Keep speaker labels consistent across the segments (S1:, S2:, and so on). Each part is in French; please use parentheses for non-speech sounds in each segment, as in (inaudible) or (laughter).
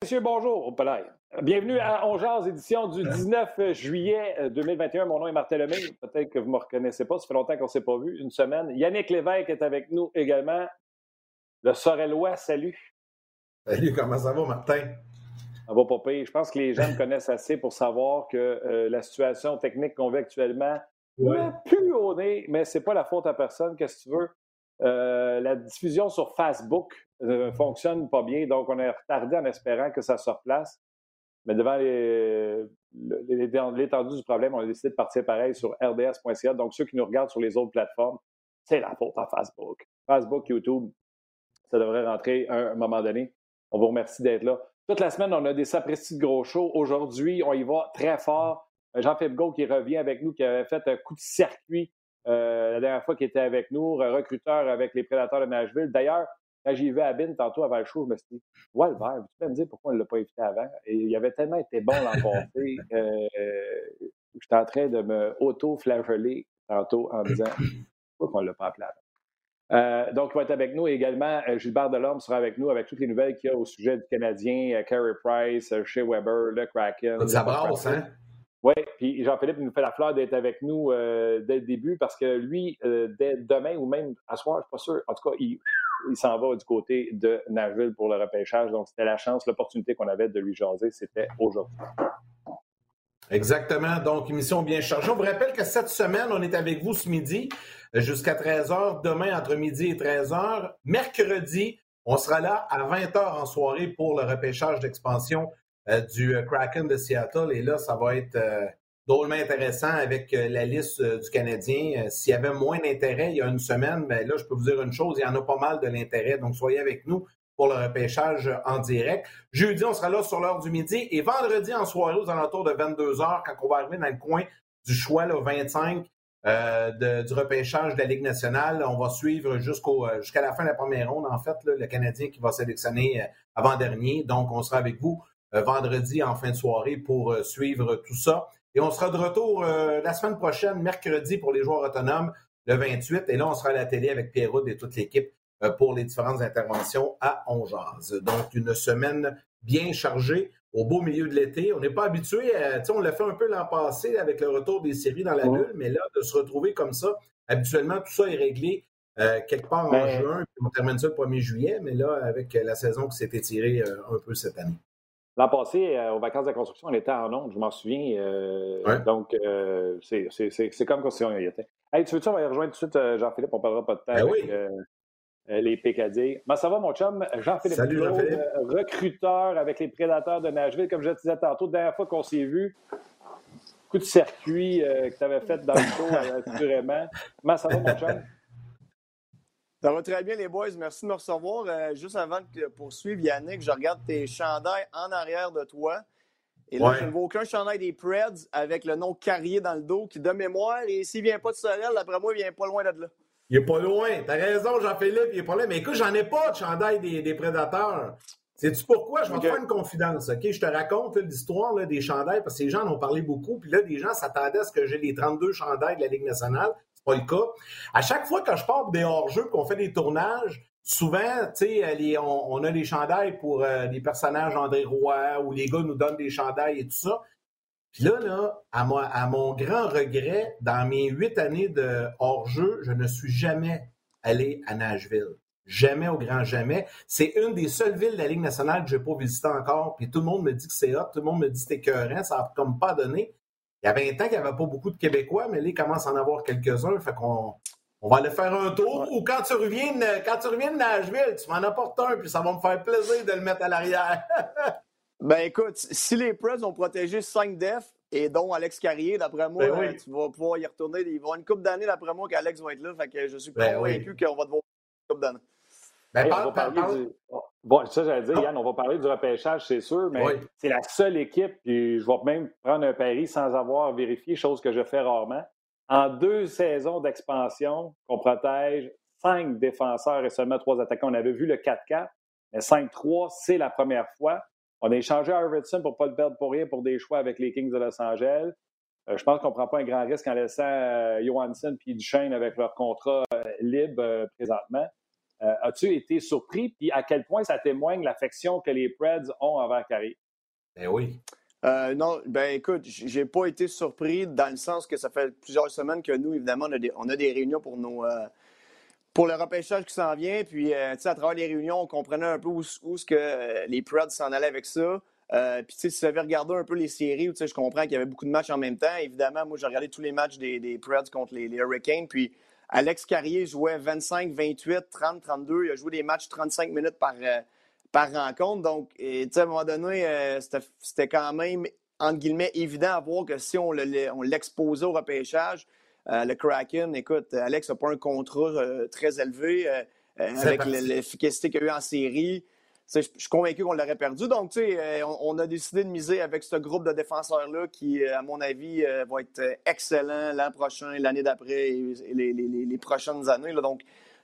S1: Monsieur, bonjour, au palais. Bienvenue à Ongears, édition du 19 juillet 2021. Mon nom est Martin Lemay. Peut-être que vous ne me reconnaissez pas. Ça fait longtemps qu'on ne s'est pas vu, une semaine. Yannick Lévesque est avec nous également. Le Sorellois, salut.
S2: Salut, comment ça va, Martin?
S1: Ça va pas pire. Je pense que les gens me connaissent assez pour savoir que euh, la situation technique qu'on vit actuellement ouais. plus au nez, mais c'est pas la faute à personne. Qu'est-ce que tu veux? Euh, la diffusion sur Facebook ne fonctionne pas bien, donc on est retardé en espérant que ça se replace. Mais devant l'étendue du problème, on a décidé de partir pareil sur rds.ca. Donc, ceux qui nous regardent sur les autres plateformes, c'est la faute à Facebook. Facebook, YouTube, ça devrait rentrer à un moment donné. On vous remercie d'être là. Toute la semaine, on a des sapristi de gros shows. Aujourd'hui, on y va très fort. Jean-Philippe Gault qui revient avec nous, qui avait fait un coup de circuit euh, la dernière fois qu'il était avec nous, recruteur avec les Prédateurs de Nashville. D'ailleurs, quand j'ai vu Abin tantôt avant le show, je me suis dit, ouais, le verre, tu peux me dire pourquoi on ne l'a pas invité avant? Et il avait tellement été bon l'an passé. Euh, J'étais en train de me auto-flageller tantôt en disant, pourquoi on ne l'a pas appelé avant? Euh, donc, il va être avec nous également. Euh, Gilbert Delorme sera avec nous avec toutes les nouvelles qu'il y a au sujet du Canadien, euh, Carey Price, Shea Weber, le Kraken.
S2: Ça brasse, hein?
S1: Oui, puis Jean-Philippe nous fait la fleur d'être avec nous euh, dès le début parce que lui, euh, dès demain ou même à soir, je ne suis pas sûr, en tout cas, il, il s'en va du côté de Nashville pour le repêchage. Donc, c'était la chance, l'opportunité qu'on avait de lui jaser, c'était aujourd'hui.
S2: Exactement. Donc, émission bien chargée. On vous rappelle que cette semaine, on est avec vous ce midi jusqu'à 13h. Demain, entre midi et 13h. Mercredi, on sera là à 20h en soirée pour le repêchage d'expansion euh, du euh, Kraken de Seattle. Et là, ça va être euh, drôlement intéressant avec euh, la liste euh, du Canadien. S'il y avait moins d'intérêt il y a une semaine, mais là, je peux vous dire une chose, il y en a pas mal de l'intérêt. Donc, soyez avec nous pour le repêchage en direct. Jeudi, on sera là sur l'heure du midi. Et vendredi, en soirée, aux alentours de 22 heures, quand on va arriver dans le coin du choix, le 25, euh, de, du repêchage de la Ligue nationale. On va suivre jusqu'au jusqu'à la fin de la première ronde, en fait, le Canadien qui va sélectionner avant-dernier. Donc, on sera avec vous euh, vendredi en fin de soirée pour euh, suivre tout ça. Et on sera de retour euh, la semaine prochaine, mercredi, pour les joueurs autonomes, le 28. Et là, on sera à la télé avec Pierrot et toute l'équipe pour les différentes interventions à Ongeaz. Donc, une semaine bien chargée au beau milieu de l'été. On n'est pas habitué, à, on l'a fait un peu l'an passé avec le retour des séries dans la bulle, mais là, de se retrouver comme ça, habituellement, tout ça est réglé euh, quelque part en mais... juin, puis on termine ça le 1er juillet, mais là, avec la saison qui s'est étirée euh, un peu cette année.
S1: L'an passé, euh, aux vacances de la construction, on était en ondes, je m'en souviens. Euh, ouais. Donc, euh, c'est comme quand on y était. Hey, tu veux-tu, on va y rejoindre tout de suite Jean-Philippe, on parlera pas de temps
S2: ben
S1: avec
S2: oui.
S1: les PKD. Comment ça va, mon chum? Jean-Philippe
S2: Jean
S1: recruteur avec les Prédateurs de Nashville. Comme je te disais tantôt, dernière fois qu'on s'est vu, coup de circuit que tu avais fait dans le show, (laughs) assurément. Comment ça va, mon chum?
S3: Ça va très bien, les boys. Merci de me recevoir. Euh, juste avant de poursuivre, Yannick, je regarde tes chandails en arrière de toi. Et là, ouais. je ne vois aucun chandail des Preds avec le nom Carrier dans le dos qui, de mémoire, et s'il ne vient pas de Sorel, d'après moi, il vient pas loin de là.
S2: Il est pas loin. T'as raison, Jean-Philippe, il est pas loin. Mais écoute, j'en ai pas de chandail des, des prédateurs. Sais-tu pourquoi? Je vais okay. te faire une confidence, OK? Je te raconte l'histoire des chandails parce que les gens en ont parlé beaucoup. Puis là, des gens s'attendaient à ce que j'ai les 32 chandails de la Ligue nationale le cas. À chaque fois que je pars des hors-jeux, qu'on fait des tournages, souvent, tu sais, on, on, a des chandails pour euh, des personnages André Roy ou les gars nous donnent des chandails et tout ça. Puis là, là à, mon grand regret, dans mes huit années de hors-jeu, je ne suis jamais allé à Nashville. Jamais au grand jamais. C'est une des seules villes de la Ligue nationale que je n'ai pas visité encore. Puis tout le monde me dit que c'est hot, tout le monde me dit que c'est écœurant, ça n'a comme pas donné. Il y avait un temps qu'il n'y avait pas beaucoup de Québécois, mais là, il commence à en avoir quelques-uns. Fait qu'on on va aller faire un tour. Ouais. Ou quand tu reviens de, quand tu reviens de Nashville, tu m'en apportes un, puis ça va me faire plaisir de le mettre à l'arrière. (laughs)
S3: ben écoute, si les Preds ont protégé 5 defs, et dont Alex Carrier, d'après moi, ben oui. tu vas pouvoir y retourner. Il va y avoir une coupe d'années, d'après moi, qu'Alex va être là. Fait que je suis
S2: ben
S3: convaincu
S2: oui.
S3: qu'on va devoir une coupe d'années.
S2: Ben,
S1: hey,
S2: parle,
S1: on, va
S2: parle,
S1: parler du, Bon, ça, j'allais dire, Yann, on va parler du repêchage, c'est sûr, mais c'est la seule équipe, puis je vais même prendre un pari sans avoir vérifié, chose que je fais rarement. En deux saisons d'expansion, qu'on protège cinq défenseurs et seulement trois attaquants. On avait vu le 4-4, mais 5-3, c'est la première fois. On a échangé Arvidsson pour ne pas le perdre pour rien pour des choix avec les Kings de Los Angeles. Euh, je pense qu'on ne prend pas un grand risque en laissant euh, Johansson et Duchesne avec leur contrat euh, libre présentement. As-tu été surpris? Puis à quel point ça témoigne l'affection que les Preds ont envers Carrie?
S2: Ben oui.
S3: non, ben écoute, j'ai pas été surpris dans le sens que ça fait plusieurs semaines que nous, évidemment, on a des, réunions pour nos, pour le repêchage qui s'en vient. Puis, euh, à travers les réunions, on comprenait un peu où, ce que euh, les Preds s'en allaient avec ça. Euh, puis, si vous avez regardé un peu les séries, je comprends qu'il y avait beaucoup de matchs en même temps. Évidemment, moi, j'ai regardé tous les matchs des, des Preds contre les, Hurricanes. Puis, Alex Carrier jouait 25, 28, 30, 32. Il a joué des matchs 35 minutes par, par rencontre. Donc, à un moment donné, c'était quand même, entre guillemets, évident à voir que si on l'exposait au repêchage, euh, le Kraken, écoute, Alex n'a pas un contrat euh, très élevé euh, avec l'efficacité qu'il a eu en série. Je suis convaincu qu'on l'aurait perdu. Donc, tu sais, on, a décidé de miser avec ce groupe de défenseurs-là qui, à mon avis, va être excellent l'an prochain, l'année d'après et les, prochaines années. Donc,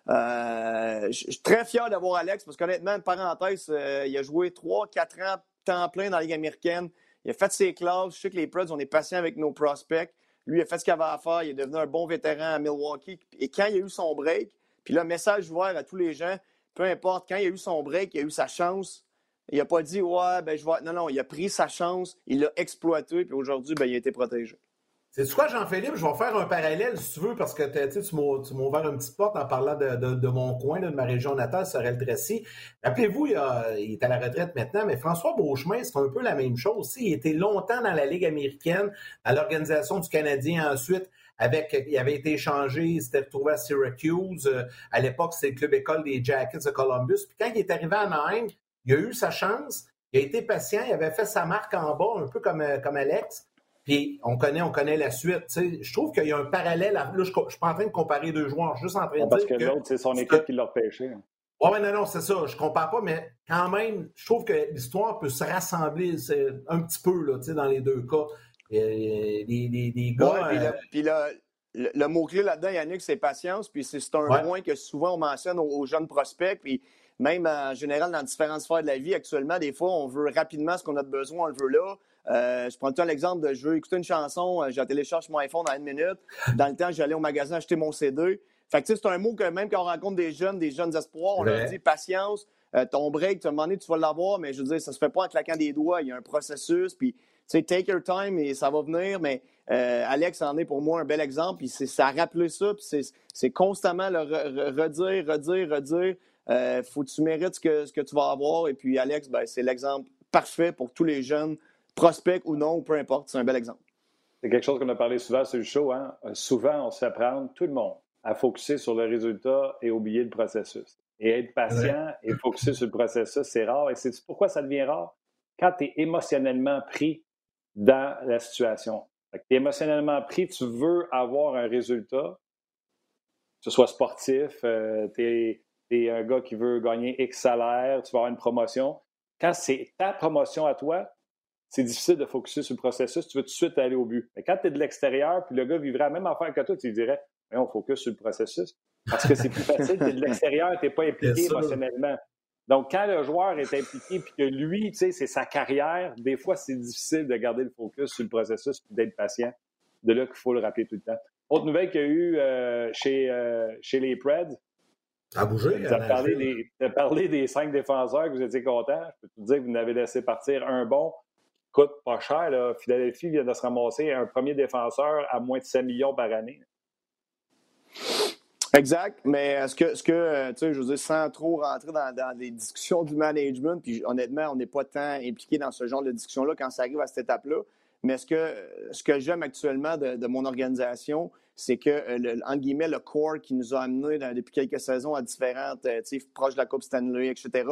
S3: je suis très fier d'avoir Alex parce qu'honnêtement, parenthèse, il a joué 3-4 ans temps plein dans la Ligue américaine. Il a fait ses classes. Je sais que les Preds, on est patient avec nos prospects. Lui, il a fait ce qu'il avait à faire. Il est devenu un bon vétéran à Milwaukee. Et quand il a eu son break, puis là, message ouvert à tous les gens, peu importe, quand il a eu son break, il a eu sa chance. Il n'a pas dit, ouais, ben je vais. Non, non, il a pris sa chance, il l'a exploité, puis aujourd'hui, ben, il a été protégé.
S2: C'est quoi, Jean-Philippe? Je vais faire un parallèle, si tu veux, parce que tu m'as ouvert une petite porte en parlant de, mon coin, de ma région natale, Sorel-Tracy. Rappelez-vous, il, il, est à la retraite maintenant, mais François Beauchemin, c'est un peu la même chose. Il était longtemps dans la Ligue américaine, à l'Organisation du Canadien ensuite. Avec, il avait été échangé, il s'était retrouvé à Syracuse. À l'époque, c'était le club école des Jackets de Columbus. Puis quand il est arrivé à Anaheim, il a eu sa chance. Il a été patient, il avait fait sa marque en bas, un peu comme, comme Alex. Puis on connaît, on connaît la suite. je trouve qu'il y a un parallèle. Là, je ne suis pas en train de comparer deux joueurs, juste en train de dire.
S1: Parce que, l'autre, c'est son équipe qui l'a repêché.
S2: Oui, mais non, non, c'est ça. Je ne compare pas, mais quand même, je trouve que l'histoire peut se rassembler un petit peu là, dans les deux cas. Les, gars.
S3: Ouais, puis, euh, le, le, mot-clé là-dedans, Yannick, c'est patience. Puis c'est un point que souvent on mentionne aux, jeunes prospects. Puis même en général, dans différentes sphères de la vie, actuellement, des fois, on veut rapidement ce qu'on a de besoin, on le veut là. Euh, je prends tout l'exemple de je veux écouter une chanson, euh, je télécharge mon iPhone en une minute. Dans le temps, j'allais au magasin acheter mon CD. Fait que c'est un mot que même quand on rencontre des jeunes, des jeunes espoirs, on leur dit patience, euh, ton break, tu vas demander, tu vas l'avoir, mais je veux dire, ça se fait pas en claquant des doigts. Il y a un processus, puis sais, take your time et ça va venir, mais Alex en est pour moi un bel exemple, puis ça a rappelé ça, puis c'est constamment le redire, redire, redire. faut que tu mérites ce que, ce que tu vas avoir, et puis Alex, ben, c'est l'exemple parfait pour tous les jeunes prospect ou non, peu importe, c'est un bel exemple.
S1: C'est quelque chose qu'on a parlé souvent sur le show. Hein? Euh, souvent, on se fait prendre, tout le monde, à focuser sur le résultat et oublier le processus. Et être patient et focuser sur le processus, c'est rare. Et c'est pourquoi ça devient rare? Quand tu es émotionnellement pris dans la situation. Tu es émotionnellement pris, tu veux avoir un résultat, que ce soit sportif, euh, tu es, un gars qui veut gagner X salaire, tu vas avoir une promotion. Quand c'est ta promotion à toi, c'est difficile de focuser sur le processus. Tu veux tout de suite aller au but. Mais quand tu es de l'extérieur, puis le gars vivrait la même affaire que toi, tu lui dirais Mais on focus sur le processus. Parce que c'est plus facile, tu es de (laughs) l'extérieur, tu n'es pas impliqué émotionnellement. Donc, quand le joueur est impliqué, puis que lui, tu sais, c'est sa carrière, des fois, c'est difficile de garder le focus sur le processus et d'être patient. De là qu'il faut le rappeler tout le temps. Autre nouvelle qu'il y a eu euh, chez, euh, chez les Preds.
S2: À bouger.
S1: Tu as, parlé des, parlé des cinq défenseurs que vous étiez contents. Je peux te dire que vous n'avez laissé partir un bon coûte pas cher. Là. Philadelphie vient de se ramasser un premier défenseur à moins de 7 millions par année.
S3: Exact, mais est-ce que, ce que euh, tu sais, je veux dire, sans trop rentrer dans, dans des discussions du management, puis honnêtement, on n'est pas tant impliqué dans ce genre de discussion-là quand ça arrive à cette étape-là, mais ce que, ce que j'aime actuellement de, mon organisation, c'est que, euh, le, en guillemets, le core qui nous a amenés depuis quelques saisons à différentes, euh, tu proches de la Coupe Stanley, etc.,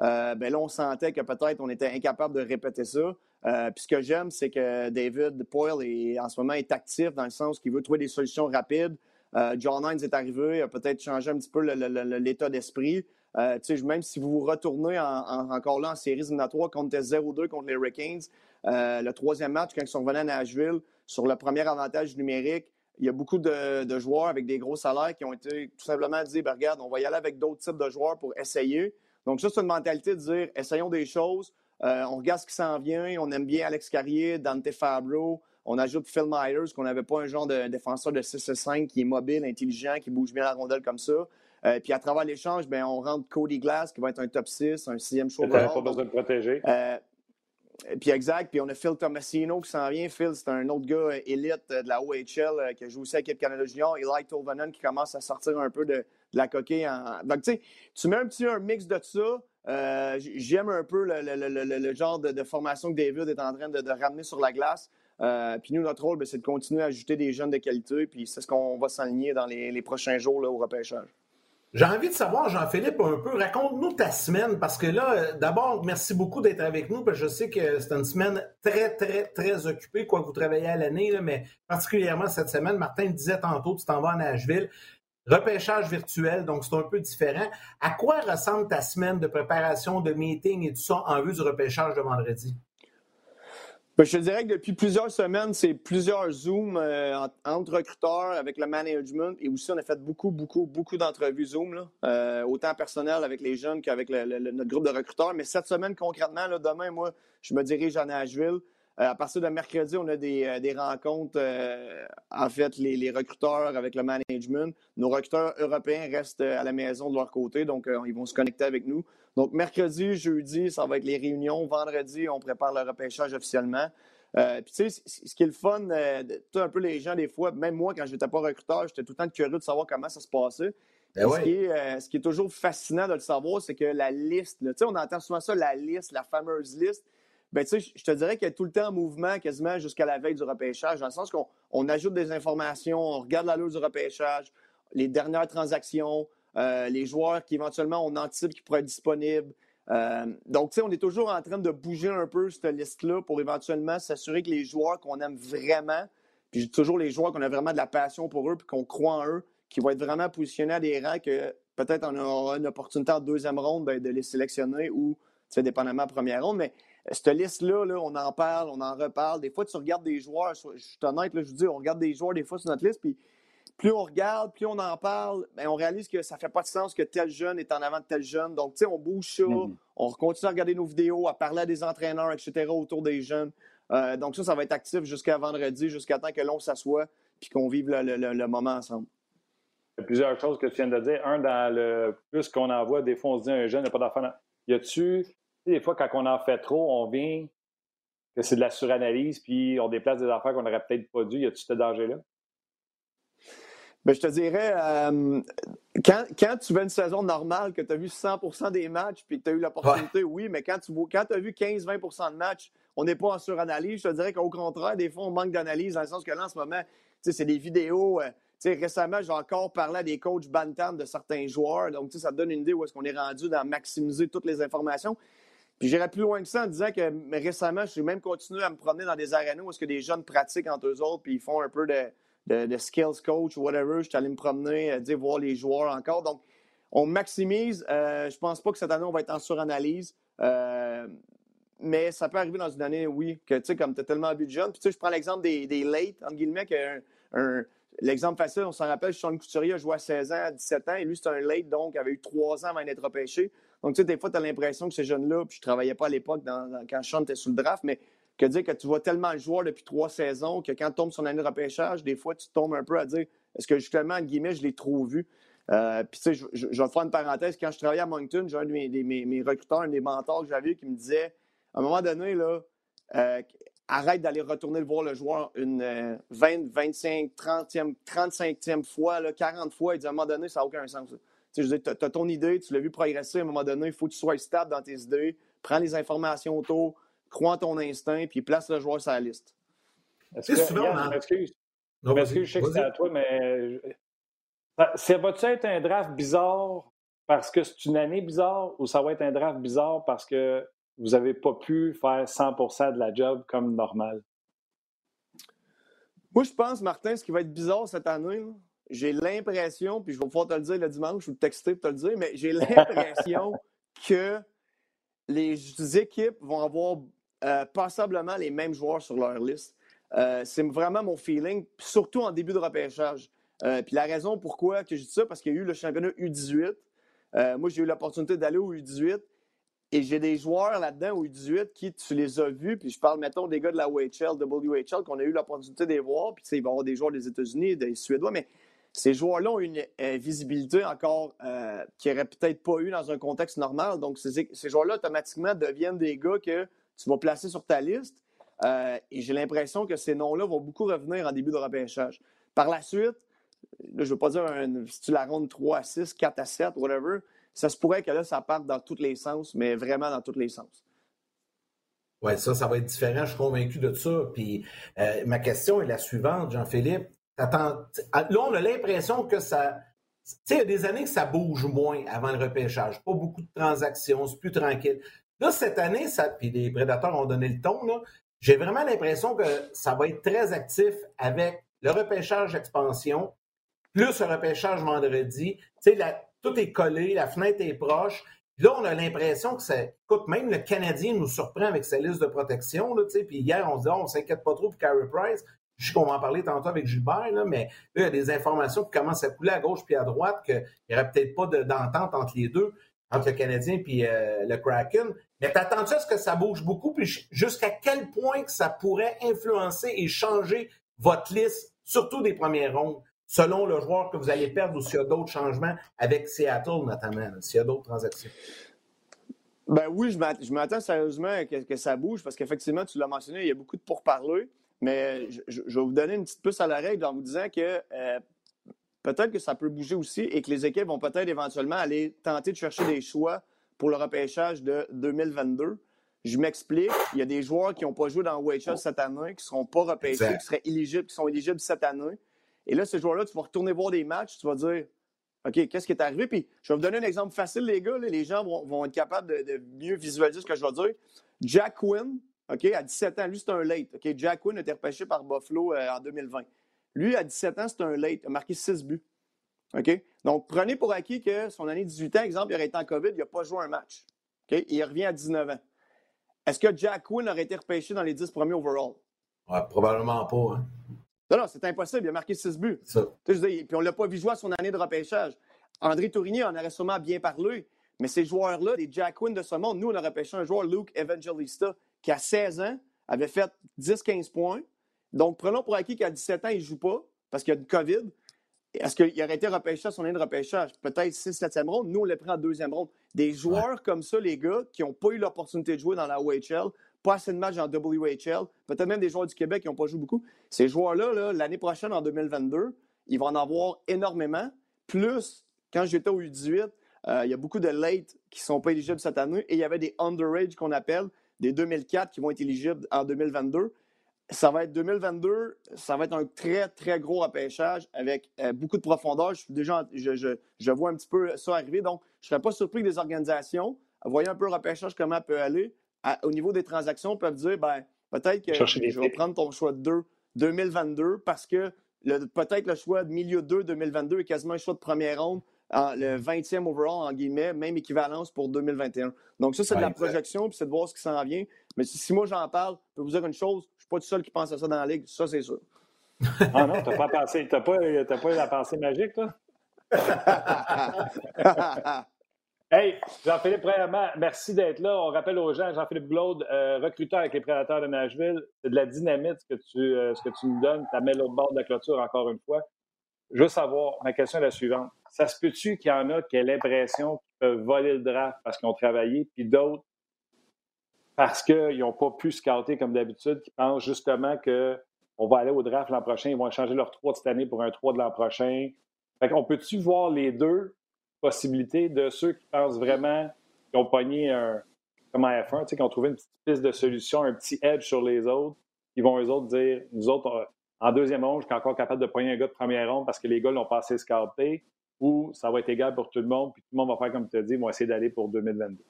S3: euh, ben là, on sentait que peut-être on était incapable de répéter ça. Euh, puis ce que j'aime, c'est que David Poyle est, en ce moment est actif dans le sens qu'il veut trouver des solutions rapides. Euh, John Hines est arrivé, a peut-être changé un petit peu l'état d'esprit. Euh, même si vous retournez encore là en séries éliminatoires contre 0-2 contre les Hurricanes, le troisième match, quand ils sont revenus à Nashville, sur le premier avantage numérique, il y a beaucoup de, joueurs avec des gros salaires qui ont été tout simplement dit ben, regarde, on va y aller avec d'autres types de joueurs pour essayer. Donc, ça, c'est une mentalité de dire essayons des choses, euh, on regarde ce qui s'en vient, on aime bien Alex Carrier, Dante Fabro, on ajoute Phil Myers, qu'on n'avait pas un genre de défenseur de 6-5 qui est mobile, intelligent, qui bouge bien la rondelle comme ça. Euh, puis à travers l'échange, ben, on rentre Cody Glass, qui va être un top 6, un sixième choix.
S1: pas besoin de protéger.
S3: Euh, puis exact. Puis on a Phil Tomasino qui s'en vient. Phil, c'est un autre gars élite de la OHL qui a joué aussi à l'équipe Canada Junior. Eli Tolvanen qui commence à sortir un peu de, la coquille. Donc, tu sais, tu mets un petit un mix de ça. Euh, j'aime un peu le, genre de, formation que David est en train de, ramener sur la glace. Euh, puis nous, notre rôle, ben, c'est de continuer à ajouter des jeunes de qualité. Puis c'est ce qu'on va s'aligner dans les, prochains jours au repêchage.
S2: J'ai envie de savoir, Jean-Philippe, un peu, raconte-nous ta semaine, parce que là, euh, d'abord, merci beaucoup d'être avec nous, parce que je sais que c'est une semaine très, très, très occupée, quoi, vous travaillez à l'année, mais particulièrement cette semaine, Martin disait tantôt, tu t'en vas à Nashville. Repêchage virtuel, donc c'est un peu différent. À quoi ressemble ta semaine de préparation, de meeting et tout ça en vue du repêchage de vendredi?
S3: Ben, je te dirais que depuis plusieurs semaines, c'est plusieurs Zooms euh, entre recruteurs avec le management et aussi on a fait beaucoup, beaucoup, beaucoup d'entrevues Zoom, euh, autant personnel avec les jeunes qu'avec notre groupe de recruteurs. Mais cette semaine, concrètement, demain, moi, je me dirige à Nashville. Euh, à partir de mercredi, on a des, euh, rencontres, en fait, les, recruteurs avec le management. Nos recruteurs européens restent à la maison de leur côté, donc ils vont se connecter avec nous. Donc, mercredi, jeudi, ça va être les réunions. Vendredi, on prépare le repêchage officiellement. Puis, tu sais, ce qui est le fun, tu un peu les gens, des fois, même moi, quand je n'étais pas recruteur, j'étais tout le temps curieux de savoir comment ça se passait. Ben ce, qui est, ce, qui est, toujours fascinant de le savoir, c'est que la liste, tu sais, on entend souvent ça, la liste, la fameuse liste ben, tu sais, je te dirais qu'elle est tout le temps en mouvement quasiment jusqu'à la veille du repêchage, dans le sens qu'on ajoute des informations, on regarde la du repêchage, les dernières transactions, euh, les joueurs qui éventuellement on anticipe qui pourraient être disponibles. Euh, donc, tu sais, on est toujours en train de bouger un peu cette liste-là pour éventuellement s'assurer que les joueurs qu'on aime vraiment, puis toujours les joueurs qu'on a vraiment de la passion pour eux, puis qu'on croit en eux, qui vont être vraiment positionnés à des rangs que peut-être on aura une opportunité en deuxième ronde ben, de les sélectionner ou, tu sais, dépendamment première ronde. Mais cette liste-là, on en parle, on en reparle. Des fois, tu regardes des joueurs, je suis honnête, là, je vous dis, on regarde des joueurs des fois sur notre liste, puis plus on regarde, plus on en parle, bien, on réalise que ça ne fait pas de sens que tel jeune est en avant de tel jeune. Donc, tu sais, on bouge ça, mm-hmm. on continue à regarder nos vidéos, à parler à des entraîneurs, etc., autour des jeunes. Euh, donc, ça, ça va être actif jusqu'à vendredi, jusqu'à temps que l'on s'assoie puis qu'on vive le, moment ensemble.
S1: Il y a plusieurs choses que tu viens de dire. Un, dans le plus qu'on envoie, des fois, on se dit un jeune n'a pas d'enfant. Y a-tu des fois, quand on en fait trop, on vient que c'est de la suranalyse, puis on déplace des affaires qu'on n'aurait peut-être pas dû. Y a-tu ce danger-là?
S3: Bien, je te dirais, euh, quand, quand, tu veux une saison normale, que tu as vu 100% des matchs, puis que tu as eu l'opportunité, oui, mais quand tu quand as vu 15-20% de matchs, on n'est pas en suranalyse. Je te dirais qu'au contraire, des fois, on manque d'analyse, dans le sens que là, en ce moment, c'est des vidéos. Euh, récemment, j'ai encore parlé à des coachs Bantam de certains joueurs. Donc, ça te donne une idée où est-ce qu'on est rendu dans maximiser toutes les informations. Puis j'irais plus loin que ça en disant que récemment, j'ai même continué à me promener dans des arénas où est-ce que des jeunes pratiquent entre eux autres, puis ils font un peu de, skills coach whatever. Je suis allé me promener, euh, dire, voir les joueurs encore. Donc, on maximise. Euh, je pense pas que cette année, on va être en suranalyse. Euh, mais ça peut arriver dans une année, oui, que tu sais, comme tu as tellement vu de jeunes. Puis tu sais, je prends l'exemple des, des late, entre guillemets, que L'exemple facile, on s'en rappelle, Sean Couturier a joué à 16 ans, à 17 ans, et lui, c'était un late, donc, avait eu trois ans avant d'être repêché. Donc, tu sais, des fois, tu as l'impression que ces jeunes-là, puis je travaillais pas à l'époque quand Sean était sous le draft, mais que dire que tu vois tellement le joueur depuis trois saisons que quand tu tombes sur année de repêchage, des fois, tu tombes un peu à dire est-ce que justement, en guillemets, je l'ai trop vu? Euh, puis, tu sais, je, vais faire une parenthèse. Quand je travaillais à Moncton, j'ai un de mes, recruteurs, un des mentors que j'avais qui me disait à un moment donné, là, euh, arrête d'aller retourner le voir le joueur une 20, 25, 30e, 35e fois, là, 40 fois. Il dit à un moment donné, ça n'a aucun sens. Tu sais, as, ton idée, tu l'as vu progresser, à un moment donné, il faut que tu sois stable dans tes idées, prends les informations autour, crois en ton instinct, puis place le joueur sur la liste.
S1: C'est souvent, hein? excuse. je sais que c'est à toi, mais ça va-tu être un draft bizarre parce que c'est une année bizarre ou ça va être un draft bizarre parce que vous n'avez pas pu faire 100% de la job comme normal?
S3: Moi, je pense, Martin, ce qui va être bizarre cette année, j'ai l'impression, puis je vais pouvoir te le dire le dimanche ou te texter pour te le dire, mais j'ai (laughs) l'impression que les équipes vont avoir euh, passablement les mêmes joueurs sur leur liste. Euh, c'est vraiment mon feeling, surtout en début de repêchage. Euh, puis la raison pourquoi que je dis ça, parce qu'il y a eu le championnat U18. moi, j'ai eu l'opportunité d'aller au U18 et j'ai des joueurs là-dedans au U18 qui, tu les as vus, puis je parle, mettons, des gars de la WHL, WHL, qu'on a eu l'opportunité de les voir, puis il va y avoir des joueurs des États-Unis, des Suédois, mais ces joueurs-là ont une visibilité encore euh, qu'ils n'auraient peut-être pas eu dans un contexte normal. Donc, ces, ces joueurs-là, automatiquement, deviennent des gars que tu vas placer sur ta liste. Euh, et j'ai l'impression que ces noms-là vont beaucoup revenir en début de repêchage. Par la suite, je ne veux pas dire si tu la rondes 3 à 6, 4 à 7, whatever, ça se pourrait que là, ça parte dans tous les sens, mais vraiment dans tous les sens.
S2: Oui, ça, ça va être différent, je suis convaincu de ça. Puis euh, ma question est la suivante, Jean-Philippe. Là, on a l'impression que ça. Tu sais, il y a des années que ça bouge moins avant le repêchage. Pas beaucoup de transactions, c'est plus tranquille. Là, cette année, puis les prédateurs ont donné le ton, là, j'ai vraiment l'impression que ça va être très actif avec le repêchage expansion, plus le repêchage vendredi. Tu sais, tout est collé, la fenêtre est proche. là, on a l'impression que ça. Écoute, même le Canadien nous surprend avec sa liste de protection. Là, puis hier, on se dit, oh, on s'inquiète pas trop pour Carey Price. Je sais qu'on va en parler tantôt avec Gilbert, là, mais là, il y a des informations qui commencent à couler à gauche puis à droite qu'il n'y aurait peut-être pas d'entente entre les deux, entre le Canadien et euh, le Kraken. Mais t'attends-tu à ce que ça bouge beaucoup? Puis jusqu'à quel point que ça pourrait influencer et changer votre liste, surtout des premières rondes? selon le joueur que vous allez perdre ou s'il y a d'autres changements avec Seattle notamment, s'il y a d'autres transactions?
S3: Ben oui, je m'attends sérieusement que, que, ça bouge parce qu'effectivement, tu l'as mentionné, il y a beaucoup de pourparlers, mais je, vais vous donner une petite puce à la règle en vous disant que euh, peut-être que ça peut bouger aussi et que les équipes vont peut-être éventuellement aller tenter de chercher des choix pour le repêchage de 2022. Je m'explique, il y a des joueurs qui n'ont pas joué dans WHL cette année, qui ne seront pas repêchés, qui seraient éligibles, qui sont éligibles cette année. Et là, ces joueurs-là, tu vas retourner voir des matchs, tu vas dire OK, qu'est-ce qui est arrivé? Puis je vais vous donner un exemple facile, les gars. les gens vont, être capables de, mieux visualiser ce que je vais dire. Jack Quinn, OK, à 17 ans, lui, c'est un late. OK, Jack Quinn a été repêché par Buffalo euh, en 2020. Lui, à 17 ans, c'est un late. Il a marqué 6 buts. OK? Donc, prenez pour acquis que son année 18 ans, exemple, il aurait été en COVID, il n'a pas joué un match. OK? il revient à 19 ans. Est-ce que Jack Quinn aurait été repêché dans les 10 premiers overall?
S2: Ouais, probablement pas. Hein?
S3: Non, non, c'est impossible. Il a marqué 6 buts. puis on ne l'a pas vu jouer à son année de repêchage. André Tourigny en aurait sûrement bien parlé, mais ces joueurs-là, des Jack Quinn de ce monde, nous, on a repêché un joueur, Luke Evangelista, qui a 16 ans, avait fait 10-15 points. Donc, prenons pour acquis qu'à 17 ans, il ne joue pas parce qu'il y a du COVID. Est-ce qu'il aurait été repêché à son année de repêchage? Peut-être 6-7e ronde. Nous, on l'a pris en deuxième ronde. Des joueurs comme ça, les gars, qui n'ont pas eu l'opportunité de jouer dans la OHL, pas assez de matchs en WHL, peut-être même des joueurs du Québec qui n'ont pas joué beaucoup. Ces joueurs-là, l'année prochaine, en 2022, ils vont en avoir énormément. Plus, quand j'étais au U18, euh, il y a beaucoup de late qui ne sont pas éligibles cette année et il y avait des underage qu'on appelle, des 2004 qui vont être éligibles en 2022. Ça va être 2022, ça va être un très, très gros repêchage avec euh, beaucoup de profondeur. Je, déjà, je, je, vois un petit peu ça arriver. Donc, je ne serais pas surpris que des organisations, voyant un peu le repêchage, comment ça peut aller, au niveau des transactions, peuvent dire ben, peut-être que je vais prendre ton choix de 2 2022 parce que peut-être le choix de milieu 2 2022 est quasiment un choix de première ronde, le 20e overall, en guillemets, même équivalence pour 2021. Donc, ça, c'est de la projection, puis c'est de voir ce qui s'en vient. Mais si, moi j'en parle, je peux vous dire une chose, je pas tout seul qui pense à ça dans la ligue, ça, c'est sûr.
S1: ah non, tu n'as pas, pensé, pas, pas la pensée magique, toi? (laughs) Hey, Jean-Philippe, premièrement, merci d'être là. On rappelle aux gens, Jean-Philippe Glaude, euh, recruteur avec les Prédateurs de Nashville. C'est de la dynamite ce que tu, euh, ce que tu nous donnes. Tu mis l'autre bord de la clôture encore une fois. Je veux savoir, ma question est la suivante. Ça se peut-tu qu'il y en a qui aient l'impression qu'ils peuvent voler le draft parce qu'ils ont travaillé, puis d'autres parce qu'ils n'ont pas pu scouter comme d'habitude, qui pensent justement qu'on va aller au draft l'an prochain, ils vont changer leur 3 de cette année pour un 3 de l'an prochain. Fait qu'on peut-tu voir les deux possibilité de ceux qui pensent vraiment qu'ils ont pogné un, comme F1, qui ont trouvé une petite piste de solution, un petit edge sur les autres. Ils vont eux autres dire, nous autres, en deuxième ronde, je suis encore capable de pogner un gars de première ronde parce que les gars l'ont passé scalpé, ou ça va être égal pour tout le monde, puis tout le monde va faire comme tu as dit, ils vont essayer d'aller pour 2022.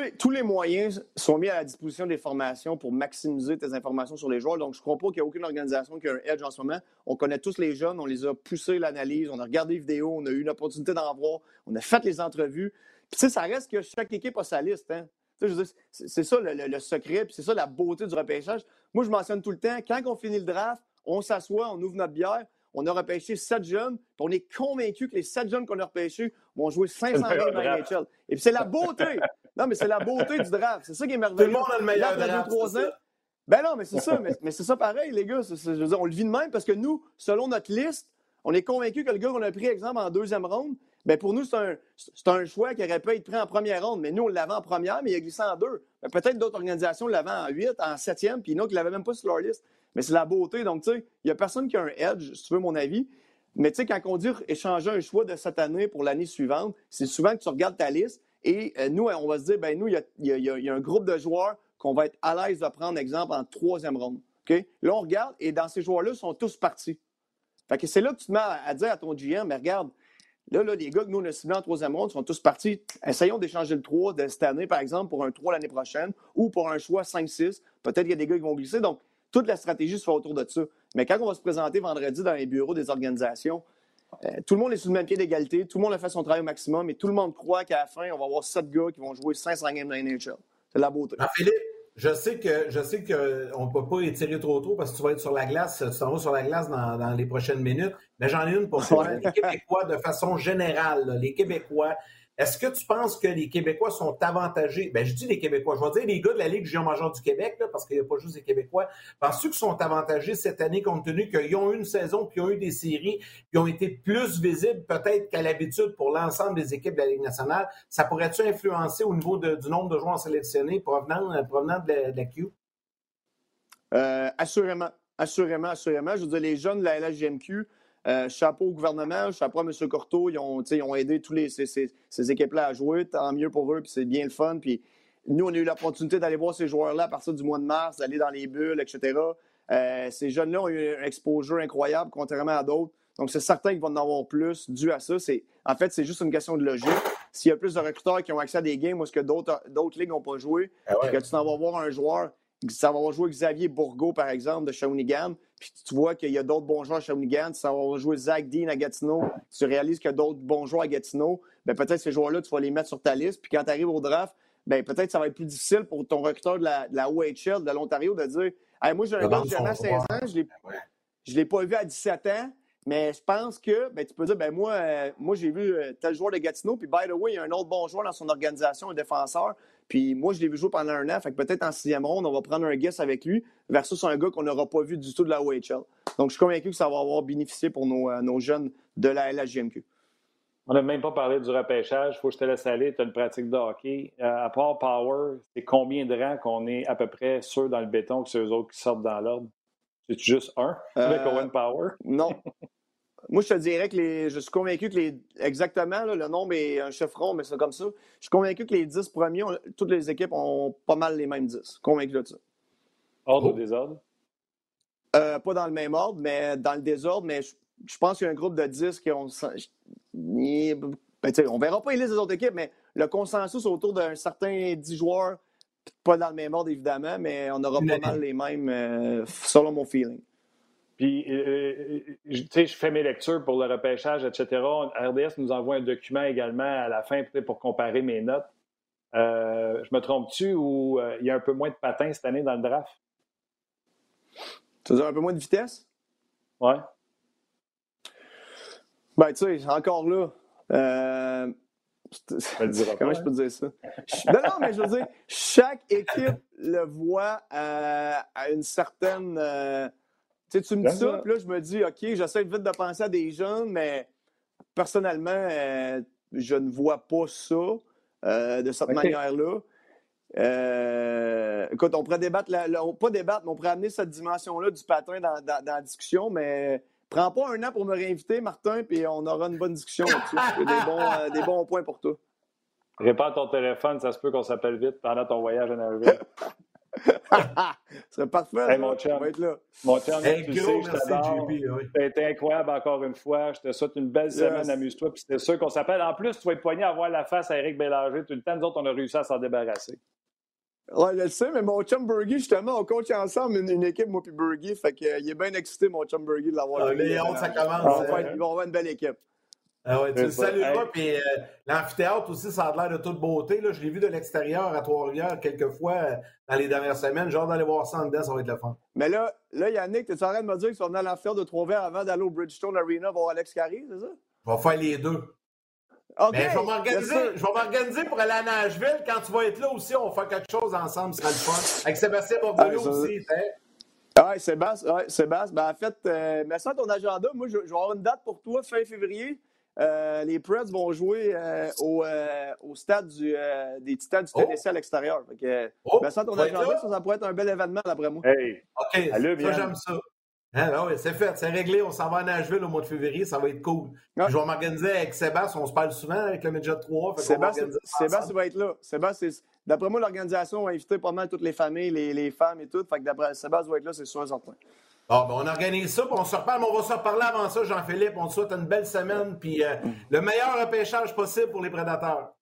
S3: Tous les, tous les moyens sont mis à la disposition des formations pour maximiser tes informations sur les joueurs. Donc, je ne crois pas qu'il y a aucune organisation qui a un edge en ce moment. On connaît tous les jeunes, on les a poussés l'analyse, on a regardé les vidéos, on a eu une opportunité d'en voir, on a fait les entrevues. Puis, tu sais, ça reste que chaque équipe a sa liste. Hein? C'est ça le, secret, puis c'est ça la beauté du repêchage. Moi, je mentionne tout le temps, quand on finit le draft, on s'assoit, on ouvre notre bière, on a repêché sept jeunes, puis on est convaincu que les sept jeunes qu'on a repêchés vont jouer 500 games dans NHL. Et puis c'est la beauté. (laughs) Non, mais c'est la beauté du draft. C'est ça qui est merveilleux.
S2: Tout le monde a le meilleur draft.
S3: Ben non, mais c'est ça. Mais, c'est ça pareil, les gars. je veux dire, on le vit de même parce que nous, selon notre liste, on est convaincu que le gars qu'on a pris, exemple, en deuxième ronde, ben pour nous, c'est un, un, choix qui aurait pu être pris en première ronde. Mais nous, on l'avait en première, mais il a glissé en deux. Ben, peut-être d'autres organisations l'avaient en huit, en septième, puis nous, qui ne l'avaient même pas sur leur liste. Mais c'est la beauté. Donc, tu sais, il n'y a personne qui a un edge, si tu veux mon avis. Mais tu sais, quand on dit échanger un choix de cette année pour l'année suivante, c'est souvent que tu regardes ta liste et euh, nous, on va se dire, ben nous, il y a, un groupe de joueurs qu'on va être à l'aise de prendre, exemple, en troisième ronde. Là, on regarde et dans ces joueurs-là, ils sont tous partis. Fait que c'est là que tu te mets à, dire à ton GM, mais regarde, là, là, les gars que nous, on a ciblés en troisième ronde sont tous partis. Essayons d'échanger le 3 de cette année, par exemple, pour un 3 l'année prochaine ou pour un choix 5-6. Peut-être qu'il y a des gars qui vont glisser. Donc, toute la stratégie se fait autour de ça. Mais quand on va se présenter vendredi dans les bureaux des organisations, tout le monde est sur le même pied d'égalité, tout le monde a fait son travail au maximum et tout le monde croit qu'à la fin, on va avoir sept gars qui vont jouer 500 games dans la NHL. C'est la beauté.
S2: Ah, Philippe, je sais que je sais qu'on ne peut pas étirer trop trop parce que tu vas être sur la glace, tu t'en vas sur la glace dans, les prochaines minutes. Mais j'en ai une pour (laughs) toi. Les Québécois, de façon générale, les Québécois, est-ce que tu penses que les Québécois sont avantagés? Ben, je dis les Québécois, je vais dire les gars de la Ligue Géant Major du Québec, parce qu'il n'y a pas juste des Québécois. Penses-tu qu'ils sont avantagés cette année compte tenu qu'ils ont eu une saison, puis ils ont eu des séries, qui ont été plus visibles peut-être qu'à l'habitude pour l'ensemble des équipes de la Ligue nationale? Ça pourrait-tu influencer au niveau du nombre de joueurs sélectionnés provenant, provenant de, la, Q?
S3: Euh, assurément. Assurément, assurément. Je veux dire, les jeunes de la LHGMQ, euh, chapeau au gouvernement, chapeau à M. Corteau. Ils ont, ils ont aidé tous les, ces, équipes-là à jouer. Tant mieux pour eux, puis c'est bien le fun. Puis nous, on a eu l'opportunité d'aller voir ces joueurs-là à partir du mois de mars, d'aller dans les bulles, etc. Euh, ces jeunes-là ont eu un exposure incroyable, contrairement à d'autres. Donc, c'est certain qu'ils vont en avoir plus dû à ça. En fait, c'est juste une question de logique. S'il y a plus de recruteurs qui ont accès à des games où ce que d'autres ligues n'ont pas joué, ah que tu t'en vas voir un joueur, ça va jouer Xavier Bourgault, par exemple, de Shawinigan, puis tu vois qu'il y a d'autres bons joueurs à Shawinigan, ça va jouer Zach Dean à Gatineau, tu réalises qu'il y a d'autres bons joueurs à Gatineau, bien, peut-être ces joueurs-là, tu vas les mettre sur ta liste. Puis quand tu arrives au draft, bien, peut-être ça va être plus difficile pour ton recruteur de la, de la OHL, de l'Ontario, de dire Moi, j'ai un gars à 16 ans, je ne l'ai pas vu à 17 ans. Mais je pense que ben, tu peux dire, ben moi, euh, moi j'ai vu euh, tel joueur de Gatineau, puis by the way, il y a un autre bon joueur dans son organisation, un défenseur. Puis moi, je l'ai vu jouer pendant un an. Fait que peut-être en sixième ronde, on va prendre un guess avec lui versus un gars qu'on n'aura pas vu du tout de la OHL. Donc, je suis convaincu que ça va avoir bénéficié pour nos, euh, nos jeunes de la LHGMQ.
S1: On n'a même pas parlé du repêchage. Il faut que je te laisse aller. Tu as une pratique de hockey. Euh, à part Power, c'est combien de rangs qu'on est à peu près sûr dans le béton que c'est eux autres qui sortent dans l'ordre? C'est juste un? Avec euh, Owen Power?
S3: Non. (laughs) Moi, je te dirais que les, je suis convaincu que les. Exactement, le nombre est un chiffron, mais c'est comme ça. Je suis convaincu que les 10 premiers, toutes les équipes ont pas mal les mêmes 10. Convaincu de ça.
S1: Ordre ou oh. désordre?
S3: Euh, pas dans le même ordre, mais dans le désordre, mais je, pense qu'il y a un groupe de 10 qui ont. Ben, on verra pas les listes des autres équipes, mais le consensus autour d'un certain 10 joueurs, pas dans le même ordre évidemment, mais on aura pas mal les mêmes euh, selon mon feeling.
S1: Puis, euh, euh, tu sais, je fais mes lectures pour le repêchage, etc. RDS nous envoie un document également à la fin pour comparer mes notes. Euh, je me trompe-tu ou il y a un peu moins de patins cette année dans le draft?
S3: Tu veux dire un peu moins de vitesse?
S1: Ouais.
S3: Ben, tu sais, encore là. Comment je peux dire ça? Non, non, mais je veux dire, chaque équipe le voit à une certaine tu, tu me dis ça, puis là, je me dis, OK, j'essaie vite de penser à des jeunes, mais personnellement, euh, je ne vois pas ça euh, de cette manière-là. Euh, écoute, on pourrait débattre, pas débattre, mais on pourrait amener cette dimension-là du patin dans, la discussion, mais prends pas un an pour me réinviter, Martin, puis on aura une bonne discussion là-dessus. (laughs) des, bons, des bons points pour toi.
S1: Répare ton téléphone, ça se peut qu'on s'appelle vite pendant ton voyage en Norvège. (laughs)
S3: serait parfait.
S1: Hey, mon chum.
S3: On va être là.
S1: Mon chum,
S2: Hey,
S1: tu
S2: gros,
S1: sais, je
S2: merci,
S1: t'adore.
S2: JP. oui.
S1: C'était incroyable encore une fois. Je te souhaite une belle semaine. Amuse-toi. Puis c'était sûr qu'on s'appelle. En plus, tu vas être poigné à voir la face à Eric Bélanger. Tout le temps, nous autres, on a réussi à s'en débarrasser.
S3: Ouais, je le sais, mais mon chum Burgie, justement, on coach ensemble une, une équipe, moi puis Burgie. Fait qu'il est bien excité, mon chum Burgie, de l'avoir.
S2: Ah, les ça commence. hein.
S3: ils vont avoir une belle équipe.
S2: Ah ouais, tu le salueras,
S1: Hey.
S2: puis euh, l'amphithéâtre aussi, ça a l'air de toute beauté. Là. Je l'ai vu de l'extérieur à Trois-Rivières quelques fois euh, dans les dernières semaines. J'ai hâte d'aller voir ça en dedans, ça va être le fun.
S3: Mais là, là Yannick, tu es en train de me dire que tu vas venir à l'enfer de Trois-Rivières avant d'aller au Bridgestone Arena voir Alex Carey, c'est ça?
S2: Je vais faire les deux.
S3: OK.
S2: Mais je vais m'organiser, je vais m'organiser pour aller à Nashville. Quand tu vas être là aussi, on va faire quelque chose ensemble, ce sera le fun. Avec Sébastien Bordelot
S3: Ouais, ça-
S2: aussi.
S3: Ouais, Sébastien, ouais, Sébastien. Ben, en fait, euh, mets ça ton agenda. Moi, je, je vais avoir une date pour toi fin février. Euh, les Preds vont jouer euh, au, euh, au stade du, euh, des Titans du
S2: Oh.
S3: Tennessee à l'extérieur. Fait que,
S2: Oh,
S3: mets ça ton agenda, ça, ça pourrait être un bel événement, d'après moi.
S1: Hey,
S2: OK, ça, j'aime ça. Hein, ben oui, c'est fait, c'est réglé. On s'en va à Nashville au mois de février, ça va être cool.
S3: Ouais.
S2: Je vais m'organiser avec Sébastien, on se parle souvent avec le Midget 3. fait qu'on va
S3: Sébastien, Sébastien va être là. Sébastien, d'après moi, l'organisation va inviter pas mal toutes les familles, les, les femmes et tout. Fait que d'après Sébastien va être là, c'est sûr et certain.
S2: Bon, ben, on organise ça, puis on se reparle, mais on va se reparler avant ça, Jean-Philippe. On te souhaite une belle semaine, puis euh, le meilleur repêchage possible pour les prédateurs.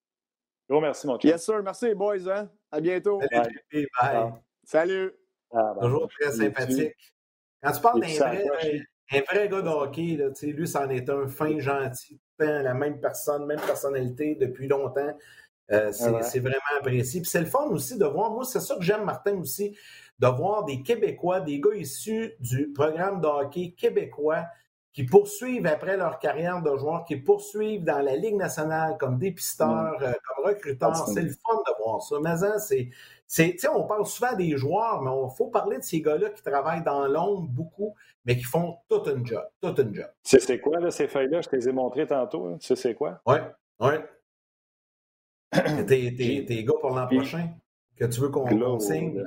S1: gros merci, mon chum.
S3: Yes, sir. Merci, les boys. Hein? À bientôt.
S2: Salut, bye.
S1: Ah.
S3: Salut.
S1: Ah, ben,
S2: Toujours très sympathique. Quand tu parles d'un vrai, un vrai gars de hockey, là, tu sais, lui, c'en est un fin, gentil, la même personne, même personnalité depuis longtemps. Euh, c'est
S1: Ouais.
S2: c'est vraiment apprécié. Puis c'est le fun aussi de voir, moi, c'est ça que j'aime, Martin, aussi, de voir des Québécois, des gars issus du programme de hockey québécois qui poursuivent après leur carrière de joueur, qui poursuivent dans la Ligue nationale comme dépisteurs, euh, comme recruteurs. C'est le fun de voir ça. Mais hein, c'est, on parle souvent des joueurs, mais il faut parler de ces gars-là qui travaillent dans l'ombre beaucoup, mais qui font tout un job. Tout un job.
S1: C'est quoi, là, ces feuilles-là? Je te les ai montrées tantôt. hein. Tu sais, c'est quoi?
S2: Ouais, ouais. (clears throat) T'es, gars pour l'an prochain que tu veux qu'on, signe?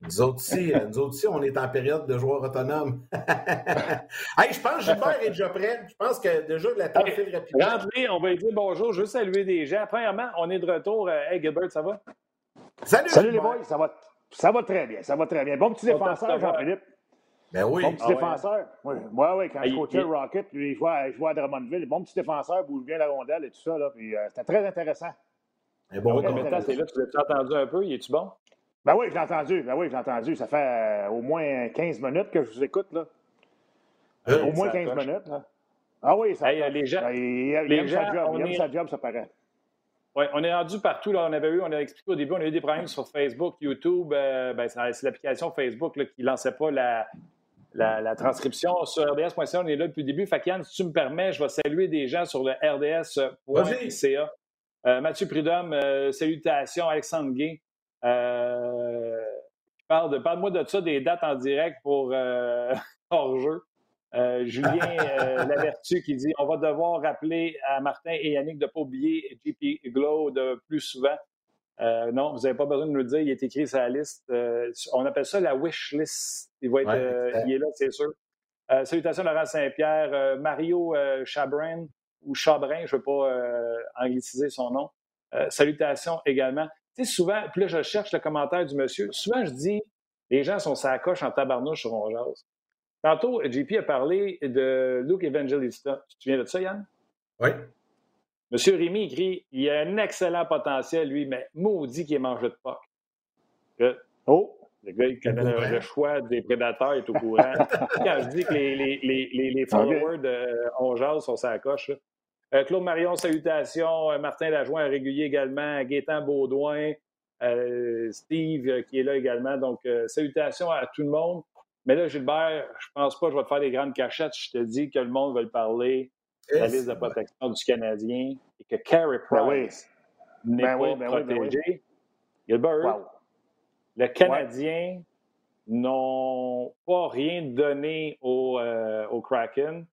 S2: Nous autres, aussi, euh, nous autres aussi, on est en période de joueurs autonomes. (laughs) hey, je pense que Gilbert est déjà prêt. Je pense que déjà le temps
S1: Hey,
S2: file rapidement.
S1: Rentrez, on va lui dire bonjour. Je veux saluer des gens. Premièrement, on est de retour. Euh, Hey, Gilbert, ça va?
S2: Salut,
S4: Salut les boys, ça va, ça va très bien, ça va très bien. Bon petit défenseur. Jean-Philippe.
S2: Ben oui.
S4: Bon petit
S1: Ah ouais.
S4: défenseur. Oui, moi, oui, quand
S1: Ah,
S4: je
S1: il-
S4: coachais
S1: il-
S4: le Rocket, lui, je jouais, à- je jouais à Drummondville. Bon petit défenseur, bouge bien la rondelle et tout ça. Là, puis, euh, c'était très intéressant.
S2: Bon
S4: Ouais.
S1: Combien de temps t'es là? Tu l'as entendu un peu? Il est-tu bon?
S4: Ben oui, je l'ai entendu. Ben oui, je l'ai entendu. Ça fait euh, au moins 15 minutes que je vous écoute. Là.
S2: Euh,
S4: au moins
S1: ça
S4: 15
S1: coche.
S4: minutes. Là. Ah oui, ça
S1: Hey, euh, les gens,
S4: il, il
S1: les
S4: aime
S1: gens,
S4: sa job.
S1: on
S4: Il aime
S1: est-
S4: sa job, ça paraît.
S1: Ouais, on est rendu partout. Là. On avait eu, on a expliqué au début, on a eu des problèmes sur Facebook, YouTube. euh, ben, c'est l'application Facebook là, qui ne lançait pas la, la, la transcription sur rds.ca. On est là depuis le début. Yann, si tu me permets, je vais saluer des gens sur le rds.ca. Euh, Mathieu Prudhomme, euh, salutations. Alexandre Gay. Euh, qui parle de, parle-moi de ça, des dates en direct pour euh, (laughs) hors-jeu. Euh, Julien euh, (laughs) Lavertu qui dit on va devoir rappeler à Martin et Yannick de ne pas oublier JP Glow de plus souvent. Euh, non, vous n'avez pas besoin de nous le dire, il est écrit sur la liste. On appelle ça la wish list. Il, va être,
S2: Ouais, exact.
S1: il est là, c'est sûr. Salutations Laurent Saint-Pierre, Mario Chabrin ou Chabrin, je ne veux pas angliciser son nom. Salutations également. Tu sais, souvent, puis là, je cherche le commentaire du monsieur. Souvent, je dis les gens sont sacoches en tabarnouche sur On Jase. Tantôt, JP a parlé de Luke Evangelista. Tu te souviens de ça, Yann?
S2: Oui.
S1: Monsieur Rémy écrit il a un excellent potentiel, lui, mais maudit qu'il est mangé de POC.
S4: Oh!
S1: Le gars, il connaît le, choix des prédateurs, il est au courant. (laughs) Quand je dis que les, les, les, les, les followers de On Jase sont sa coche, Claude Marion, salutations. Euh, Martin Lajoie, régulier également. Gaétan Baudouin. Euh, Steve, euh, qui est là également. Donc, euh, salutations à tout le monde. Mais là, Gilbert, je pense pas que je vais te faire des grandes cachettes. Je te dis que le monde le parler. La
S2: Yes.
S1: liste de protection du Canadien et que Carey
S4: Ben oui.
S1: Price n'est
S4: Ben
S1: pas
S4: oui, ben oui, ben oui.
S1: protégé. Gilbert,
S4: Wow.
S1: le Canadien n'ont pas rien donné au, euh, au Kraken.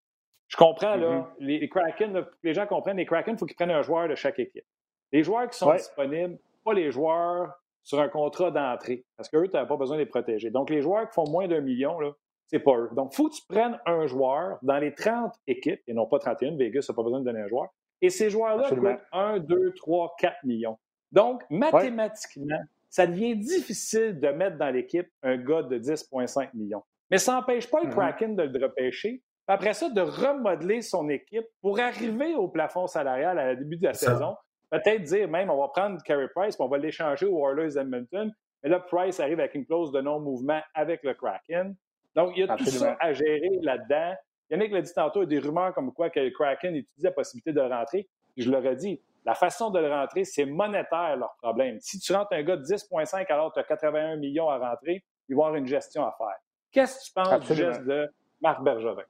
S1: Je comprends, là,
S4: Mm-hmm.
S1: les, les Kraken, les gens comprennent, les Kraken, il faut qu'ils prennent un joueur de chaque équipe. Les joueurs qui sont
S4: Ouais.
S1: disponibles, pas les joueurs sur un contrat d'entrée, parce qu'eux, tu n'as pas besoin de les protéger. Donc, les joueurs qui font moins d'un million, là, c'est pas eux. Donc, il faut que tu prennes un joueur dans les 30 équipes, et non pas 31, Vegas n'a pas besoin de donner un joueur, et ces joueurs-là coûtent 1, 2, 3, 4 millions. Donc, mathématiquement, ça devient difficile de mettre dans l'équipe un gars de 10,5 millions. Mais ça n'empêche pas le mm-hmm. Kraken de le repêcher. Après ça, de remodeler son équipe pour arriver au plafond salarial à la début de la saison. Peut-être dire même, on va prendre Carey Price, puis on va l'échanger aux Oilers Edmonton. Mais là, Price arrive avec une clause de non-mouvement avec le Kraken. Donc, il y a tout ça à gérer là-dedans. Yannick l'a dit tantôt, il y a des rumeurs comme quoi que le Kraken étudie la possibilité de rentrer. Je leur ai dit, la façon de le rentrer, c'est monétaire leur problème. Si tu rentres un gars de 10,5 alors que tu as 81 millions à rentrer, il va y avoir une gestion à faire. Qu'est-ce que tu penses du geste de Marc Bergevin?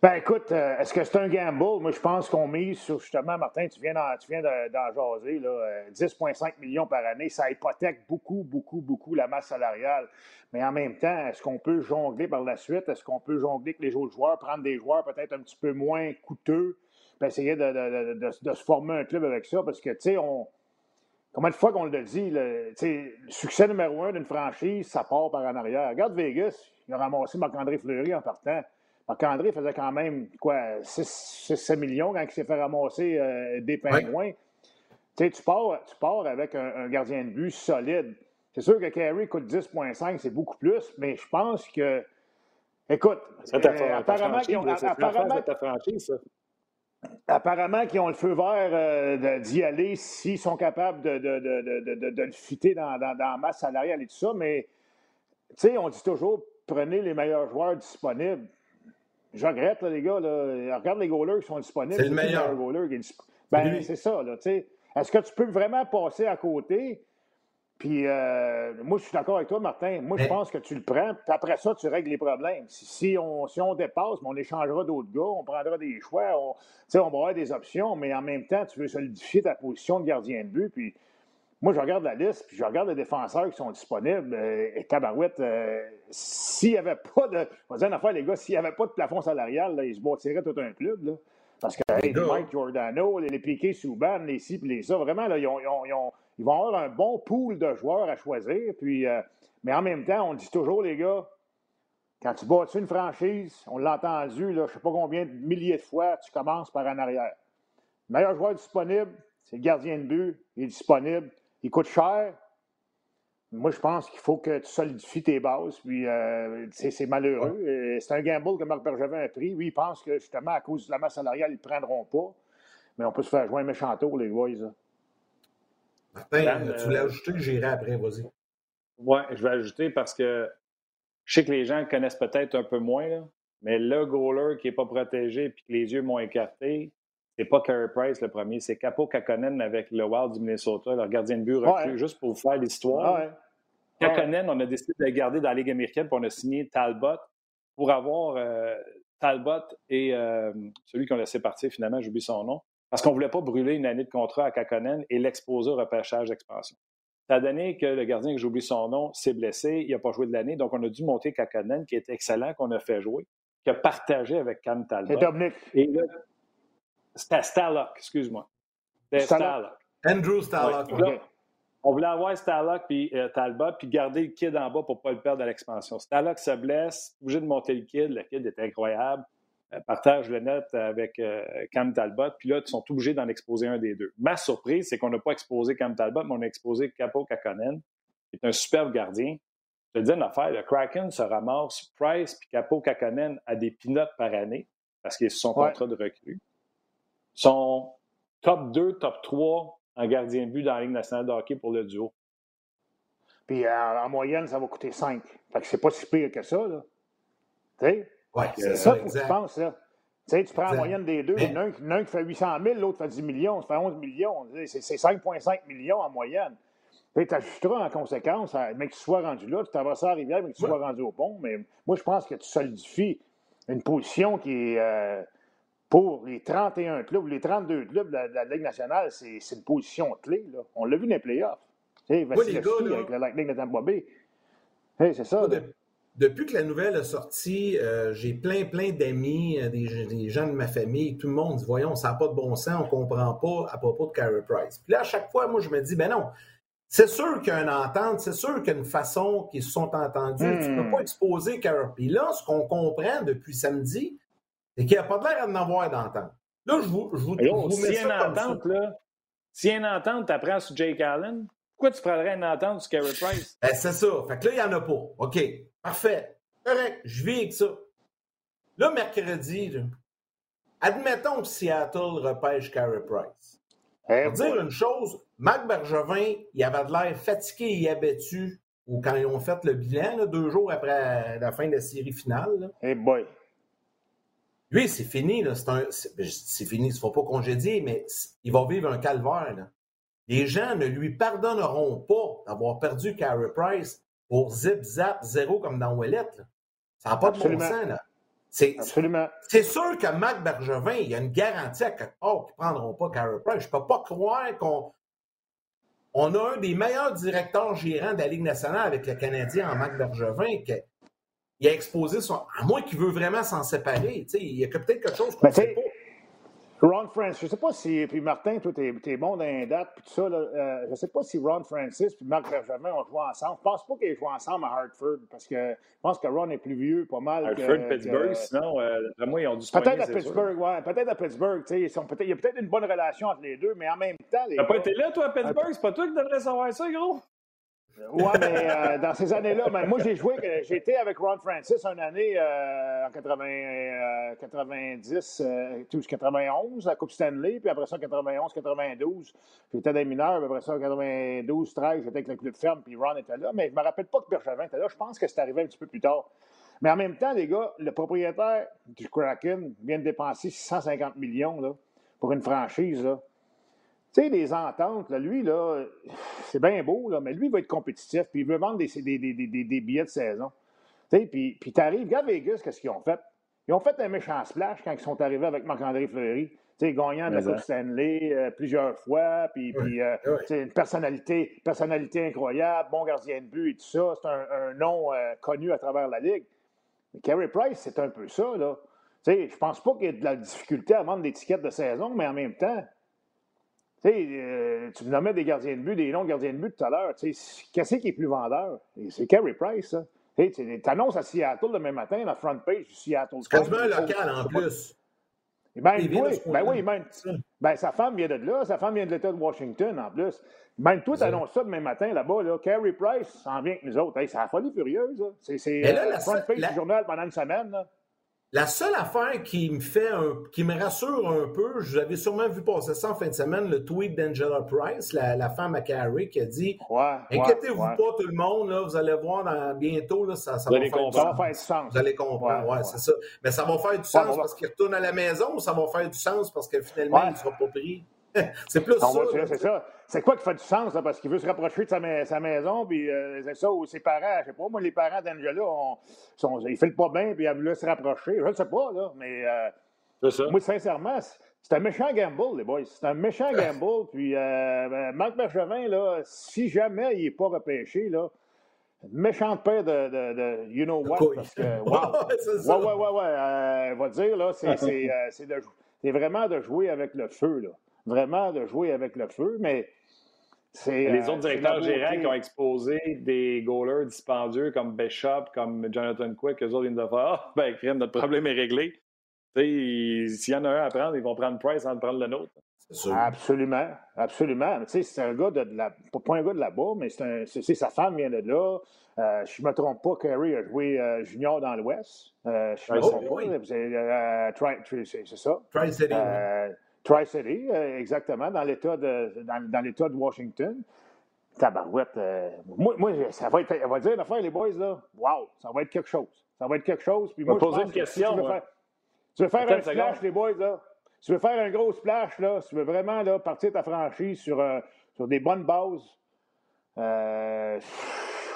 S4: Ben écoute, euh, est-ce que c'est un gamble? Moi, je pense qu'on mise sur justement, Martin, tu viens d'en, jaser, 10,5 euh, millions par année, ça hypothèque beaucoup, beaucoup, beaucoup la masse salariale. Mais en même temps, est-ce qu'on peut jongler par la suite? Est-ce qu'on peut jongler avec les autres joueurs, prendre des joueurs peut-être un petit peu moins coûteux, puis essayer de, de, se former un club avec ça? Parce que, tu sais, on. Combien de fois qu'on le dit, le, le succès numéro un d'une franchise, ça part par en arrière. Regarde Vegas, il a ramassé Marc-André Fleury en partant. Marc-André faisait quand même, quoi, 6-7 millions quand il s'est fait ramasser euh, des pingouins. Tu tu pars, tu pars avec un, gardien de but solide. C'est sûr que Carey coûte 10,5, c'est beaucoup plus, mais je pense que. Écoute, apparemment, qu'ils ont, apparemment qu'ils ont le feu vert euh, d'y aller s'ils sont capables de, de, le fitter dans, dans, dans, la masse salariale et tout ça, mais on dit toujours prenez les meilleurs joueurs disponibles. Je regrette, les gars. Là. Regarde les goalers qui sont disponibles.
S2: C'est le meilleur.
S4: Ben, c'est ça. Est-ce que tu peux vraiment passer à côté? Puis, euh, moi, je suis d'accord avec toi, Martin. Moi, je pense que tu le prends. Puis après ça, tu règles les problèmes. Si, on, si on dépasse, on échangera d'autres gars, on prendra des choix, on, on va avoir des options, mais en même temps, tu veux solidifier ta position de gardien de but. Puis, moi, je regarde la liste, puis je regarde les défenseurs qui sont disponibles. Euh, et Tabarouette, euh, s'il n'y avait pas de. On va dire une affaire, les gars, s'il n'y avait pas de plafond salarial, là, ils se bâtiraient tout un club. Là. Parce que hey, Mike Giordano, les, les Piquet Souban, les ci, puis les ça, vraiment, là, ils, ont, ils, ont, ils, vont avoir un bon pool de joueurs à choisir. Puis, euh, mais en même temps, on dit toujours, les gars, quand tu bâtis une franchise, on l'a entendu, là, je ne sais pas combien de milliers de fois, tu commences par en arrière. Le meilleur joueur disponible, c'est le gardien de but, il est disponible il coûte cher. Moi, je pense qu'il faut que tu solidifies tes bases. Puis, euh, c'est malheureux. C'est un gamble que Marc Bergevin a pris. Oui, il pense que justement, à cause de la masse salariale, ils ne prendront pas. Mais on peut se faire jouer un méchant tour, les boys.
S2: Martin, tu voulais euh, ajouter, j'irai après, vas-y.
S1: Oui, je vais ajouter parce que je sais que les gens connaissent peut-être un peu moins, mais le goaler qui n'est pas protégé et que les yeux m'ont écarté, c'est pas Carey Price le premier, c'est Capo Kakonen avec le Wild du Minnesota, leur gardien de but recru, juste pour vous faire l'histoire. Kakonen, on a décidé de le garder dans la Ligue américaine, puis on a signé Talbot pour avoir euh, Talbot et euh, celui qu'on a laissé partir finalement, j'oublie son nom, parce qu'on ne voulait pas brûler une année de contrat à Kakonen et l'exposer au repêchage d'expansion. Ça a donné que le gardien, que j'oublie son nom, s'est blessé, il n'a pas joué de l'année, donc on a dû monter Kakonen, qui est excellent, qu'on a fait jouer, qui a partagé avec Cam Talbot. Et c'était Starlock, excuse-moi. C'était Starlock.
S2: Andrew Starlock.
S1: On voulait avoir Starlock puis euh, Talbot, puis garder le kid en bas pour ne pas le perdre à l'expansion. Starlock se blesse, obligé de monter le kid. Le kid est incroyable. Euh, partage le net avec euh, Cam Talbot, puis là, ils sont obligés d'en exposer un des deux. Ma surprise, c'est qu'on n'a pas exposé Cam Talbot, mais on a exposé Capo Kakonen, qui est un superbe gardien. Je te dis une affaire, le Kraken se ramasse Price puis Capo Kakonen à des pinottes par année parce qu'ils sont contrat de recrue sont top 2, top 3 en gardien de but dans la Ligue nationale de hockey pour le duo.
S4: Puis euh, en moyenne, ça va coûter 5. Fait que c'est pas si pire que ça, là. Tu sais?
S2: Ouais,
S4: c'est ça, faut que tu penses, là. Tu sais, tu prends la moyenne des deux, l'un qui fait 800 000, l'autre fait 10 millions, ça fait 11 millions. C'est 5,5 millions en moyenne. Tu ajusteras en conséquence, mais que tu sois rendu là, tu traverses la rivière, mais que tu sois rendu au pont. Mais moi, je pense que tu solidifies une position qui est, euh, pour les 31 clubs, les 32 clubs de la, Ligue nationale, c'est une position clé. Là. On l'a vu dans les playoffs. Avec la Ligue de Tampa Bay. c'est ça.
S2: depuis que la nouvelle a sorti, euh, j'ai plein, plein d'amis, euh, des, gens de ma famille, tout le monde dit Voyons, ça n'a pas de bon sens, on ne comprend pas à propos de Carey Price. Puis là, à chaque fois, moi, je me dis Ben non, c'est sûr qu'il y a une entente, c'est sûr qu'il y a une façon qu'ils se sont entendus. Tu ne peux hmm. pas exposer Carey. Puis là, ce qu'on comprend depuis samedi, et qu'il n'y a pas de l'air d'en avoir d'entente. Là, je vous, je vous, je vous
S1: mets si ça une entente, là, si y a une entente, tu apprends sur Jake Allen, Pourquoi tu prendrais une entente du Carey Price?
S2: Ben, c'est ça. Fait que là, il n'y en a pas. OK. Parfait. Correct. Je vis avec ça. Là, mercredi, admettons que Seattle repêche Carey Price. Pour dire une chose, Marc Bergevin, il avait de l'air fatigué et abattu ou quand ils ont fait le bilan, deux jours après la fin de la série finale.
S4: Eh boy.
S2: Lui, c'est fini. C'est fini, il ne faut pas congédier, mais il va vivre un calvaire. Les gens ne lui pardonneront pas d'avoir perdu Carey Price pour zip, zap, zéro comme dans Ouellette. Ça n'a pas de bon sens. Là. C'est, C'est sûr que Mac Bergevin, il y a une garantie à quelque part qu'ils ne prendront pas Carey Price. Je ne peux pas croire qu'on on a un des meilleurs directeurs gérants de la Ligue nationale avec le Canadien en Mac Bergevin il a exposé son. À moins qu'il veut vraiment s'en séparer. Il y a peut-être quelque chose qu'on ne sait pas.
S4: Ron Francis, je ne sais pas si. Puis Martin, toi, tu es, bon dans les dates, puis tout ça. Là, euh, je ne sais pas si Ron Francis puis Marc Bergevin ont joué ensemble. Je ne pense pas qu'ils jouent ensemble à Hartford, parce que je pense que Ron est plus vieux, pas mal.
S1: Hartford, Pittsburgh, sinon, euh, moi, ils ont dû
S4: Peut-être à Pittsburgh, oui. Peut-être à Pittsburgh. Peut il y a peut-être une bonne relation entre les deux, mais en même temps. Tu
S1: n'as pas été là, toi, à Pittsburgh? C'est pas toi qui devrais savoir ça, gros?
S4: Oui, mais euh, dans ces années-là, moi, j'ai joué, j'ai été avec Ron Francis une année euh, en 80, 90, 91, la Coupe Stanley, puis après ça, 91, 92. J'étais des mineurs, puis après ça, 92, 13, j'étais avec le club ferme, puis Ron était là. Mais je me rappelle pas que Bergevin était là. Je pense que c'est arrivé un petit peu plus tard. Mais en même temps, les gars, le propriétaire du Kraken vient de dépenser 650 millions là, pour une franchise. Là. Tu sais, les ententes, là, lui, là, (sighs) c'est bien beau, là, mais lui, il va être compétitif, puis il veut vendre des, des, des, des billets de saison. Tu sais, puis, puis tu arrives, regarde Vegas, qu'est-ce qu'ils ont fait? Ils ont fait un méchant splash quand ils sont arrivés avec Marc-André Fleury. Tu sais, gagnant de la Coupe Stanley euh, plusieurs fois, puis, puis euh, une personnalité, personnalité incroyable, bon gardien de but et tout ça. C'est un, nom euh, connu à travers la Ligue. Mais Carey Price, c'est un peu ça, là. Tu sais, je pense pas qu'il y ait de la difficulté à vendre des tickets de saison, mais en même temps, euh, tu me nommais des gardiens de but, des longs gardiens de but tout à l'heure. Tu sais, qu'est-ce qui est plus vendeur? C'est Carey Price, ça. Tu annonces à Seattle demain matin, la front page du Seattle.
S2: C'est quasiment un local en plus.
S4: Ben, oui, ben oui, même, ben, sa femme vient de là, sa femme vient de l'État de Washington en plus. Même toi, tu annonces ça demain matin là-bas, là, Carey Price s'en vient avec nous autres. c'est la folie furieuse. C'est euh, la front page du journal pendant une semaine. Là.
S2: La seule affaire qui me fait un, qui me rassure un peu, je l'avais sûrement vu passer ça en fin de semaine, le tweet d'Angela Price, la, femme à Carrie, qui a dit Inquiétez-vous pas, tout le monde, là, vous allez voir dans, bientôt, là, ça, ça, va faire du sens. Vous allez comprendre, ouais, c'est ça. Mais ça va faire du sens parce qu'il retourne à la maison ou ça va faire du sens parce que finalement, il ne sera pas pris (laughs) c'est plus ça.
S4: C'est ça. C'est quoi qui fait du sens, là, parce qu'il veut se rapprocher de sa, sa maison, puis euh, c'est ça, ou ses parents, je sais pas, moi, les parents d'Angela, ils ne filent pas bien, puis ils veulent se rapprocher. Je ne sais pas, là, mais euh, ça. moi, sincèrement, c'est un méchant gamble, les boys. C'est un méchant (laughs) gamble, puis euh, ben, Marc Bergevin, là, si jamais il n'est pas repêché, là, méchante paire de, de, de, you know what, parce que, wow. (laughs) ouais, ouais, ouais, ouais, va dire, là, c'est vraiment de jouer avec le feu, là vraiment de jouer avec le feu, mais c'est.
S1: Les autres euh, directeurs gérants qui ont exposé des goalers dispendieux comme Bishop, comme Jonathan Quick, eux autres viennent de faire Ah, ben, crème, notre problème est réglé. S'il y en a un à prendre, ils vont prendre Price sans prendre le nôtre.
S4: Absolument, absolument. Tu sais, c'est un gars de, la, pas un gars de là-bas, mais c'est sa femme vient de là. Euh, je ne me trompe pas, Kerry a joué euh, junior dans l'Ouest. Euh, je ne me trompe pas. C'est ça.
S2: Tri-City.
S4: Tri-City, euh, exactement, dans l'État de, dans, l'État de Washington. Tabarouette. Euh, moi, moi, ça va être, elle va dire l'affaire, les boys, là, wow, ça va être quelque chose. Ça va être quelque chose.
S1: Puis moi, je poser une question.
S4: tu veux faire, un splash, les boys, là, tu veux faire un gros splash, là, tu veux vraiment là, partir ta franchise sur, euh, sur des bonnes bases, euh,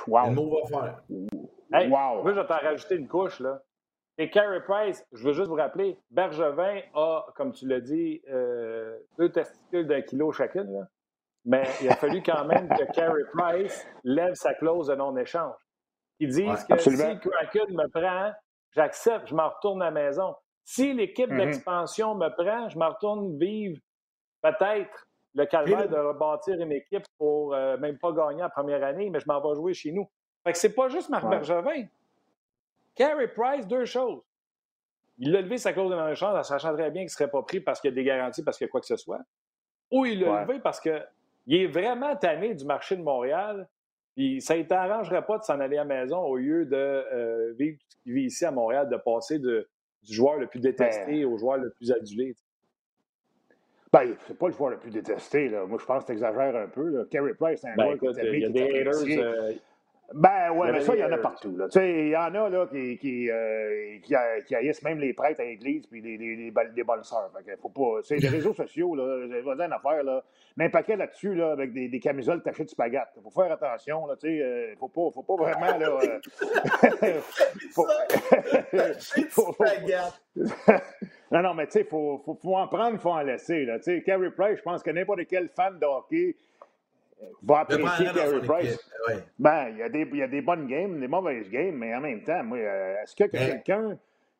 S4: wow.
S2: Le mot va faire.
S1: wow. Moi, je vais t'en rajouter une couche, là. Et Carey Price, je veux juste vous rappeler, Bergevin a, comme tu l'as dit, euh, deux testicules d'un kilo chacune. Mais il a fallu quand même que Carey Price lève sa clause de non-échange. Ils disent que si Kraken me prend, j'accepte, je m'en retourne à la maison. Si l'équipe mm-hmm. d'expansion me prend, je m'en retourne vivre peut-être le calvaire de rebâtir une équipe pour euh, même pas gagner la première année, mais je m'en vais jouer chez nous. Fait que c'est pas juste Marc Bergevin. Carey Price, deux choses. Il a levé sa clause de non-échange en sachant très bien qu'il ne serait pas pris parce qu'il y a des garanties, parce qu'il y a quoi que ce soit. Ou il l'a levé parce que il est vraiment tanné du marché de Montréal. Puis ça ne t'arrangerait pas de s'en aller à la maison au lieu de euh, vivre ce qu'il vit ici à Montréal, de passer de, du joueur le plus détesté ben. au joueur le plus adulé.
S4: Ben, c'est pas le joueur le plus détesté. Là. Moi, je pense que tu exagères un peu. Là. Carey Price, c'est un ben,
S1: qui Il y a des haters.
S4: Ben ouais, mais ça, il y en a partout. Tu sais, il y en a là, qui, qui, euh, qui, qui, haïssent même les prêtres à l'église puis les, les, les, les bonnes sœurs. faut pas. C'est les réseaux sociaux, là, j'ai une affaire, là. Mais un paquet là-dessus, là, avec des, des camisoles tachées de spaghettes. Faut faire attention, là, tu sais. Euh, faut pas, faut pas vraiment, là. Euh, (laughs) faut... faut... (laughs) non, non, mais tu sais, faut, faut, faut en prendre, faut en laisser, là. Tu sais, Carey Price, je pense que n'importe quel fan de hockey va apprécier Carey Price. Ben, il y, a des, il y, a des bonnes games, des mauvaises games, mais en même temps, moi, euh, est-ce qu'il y a ben quelqu'un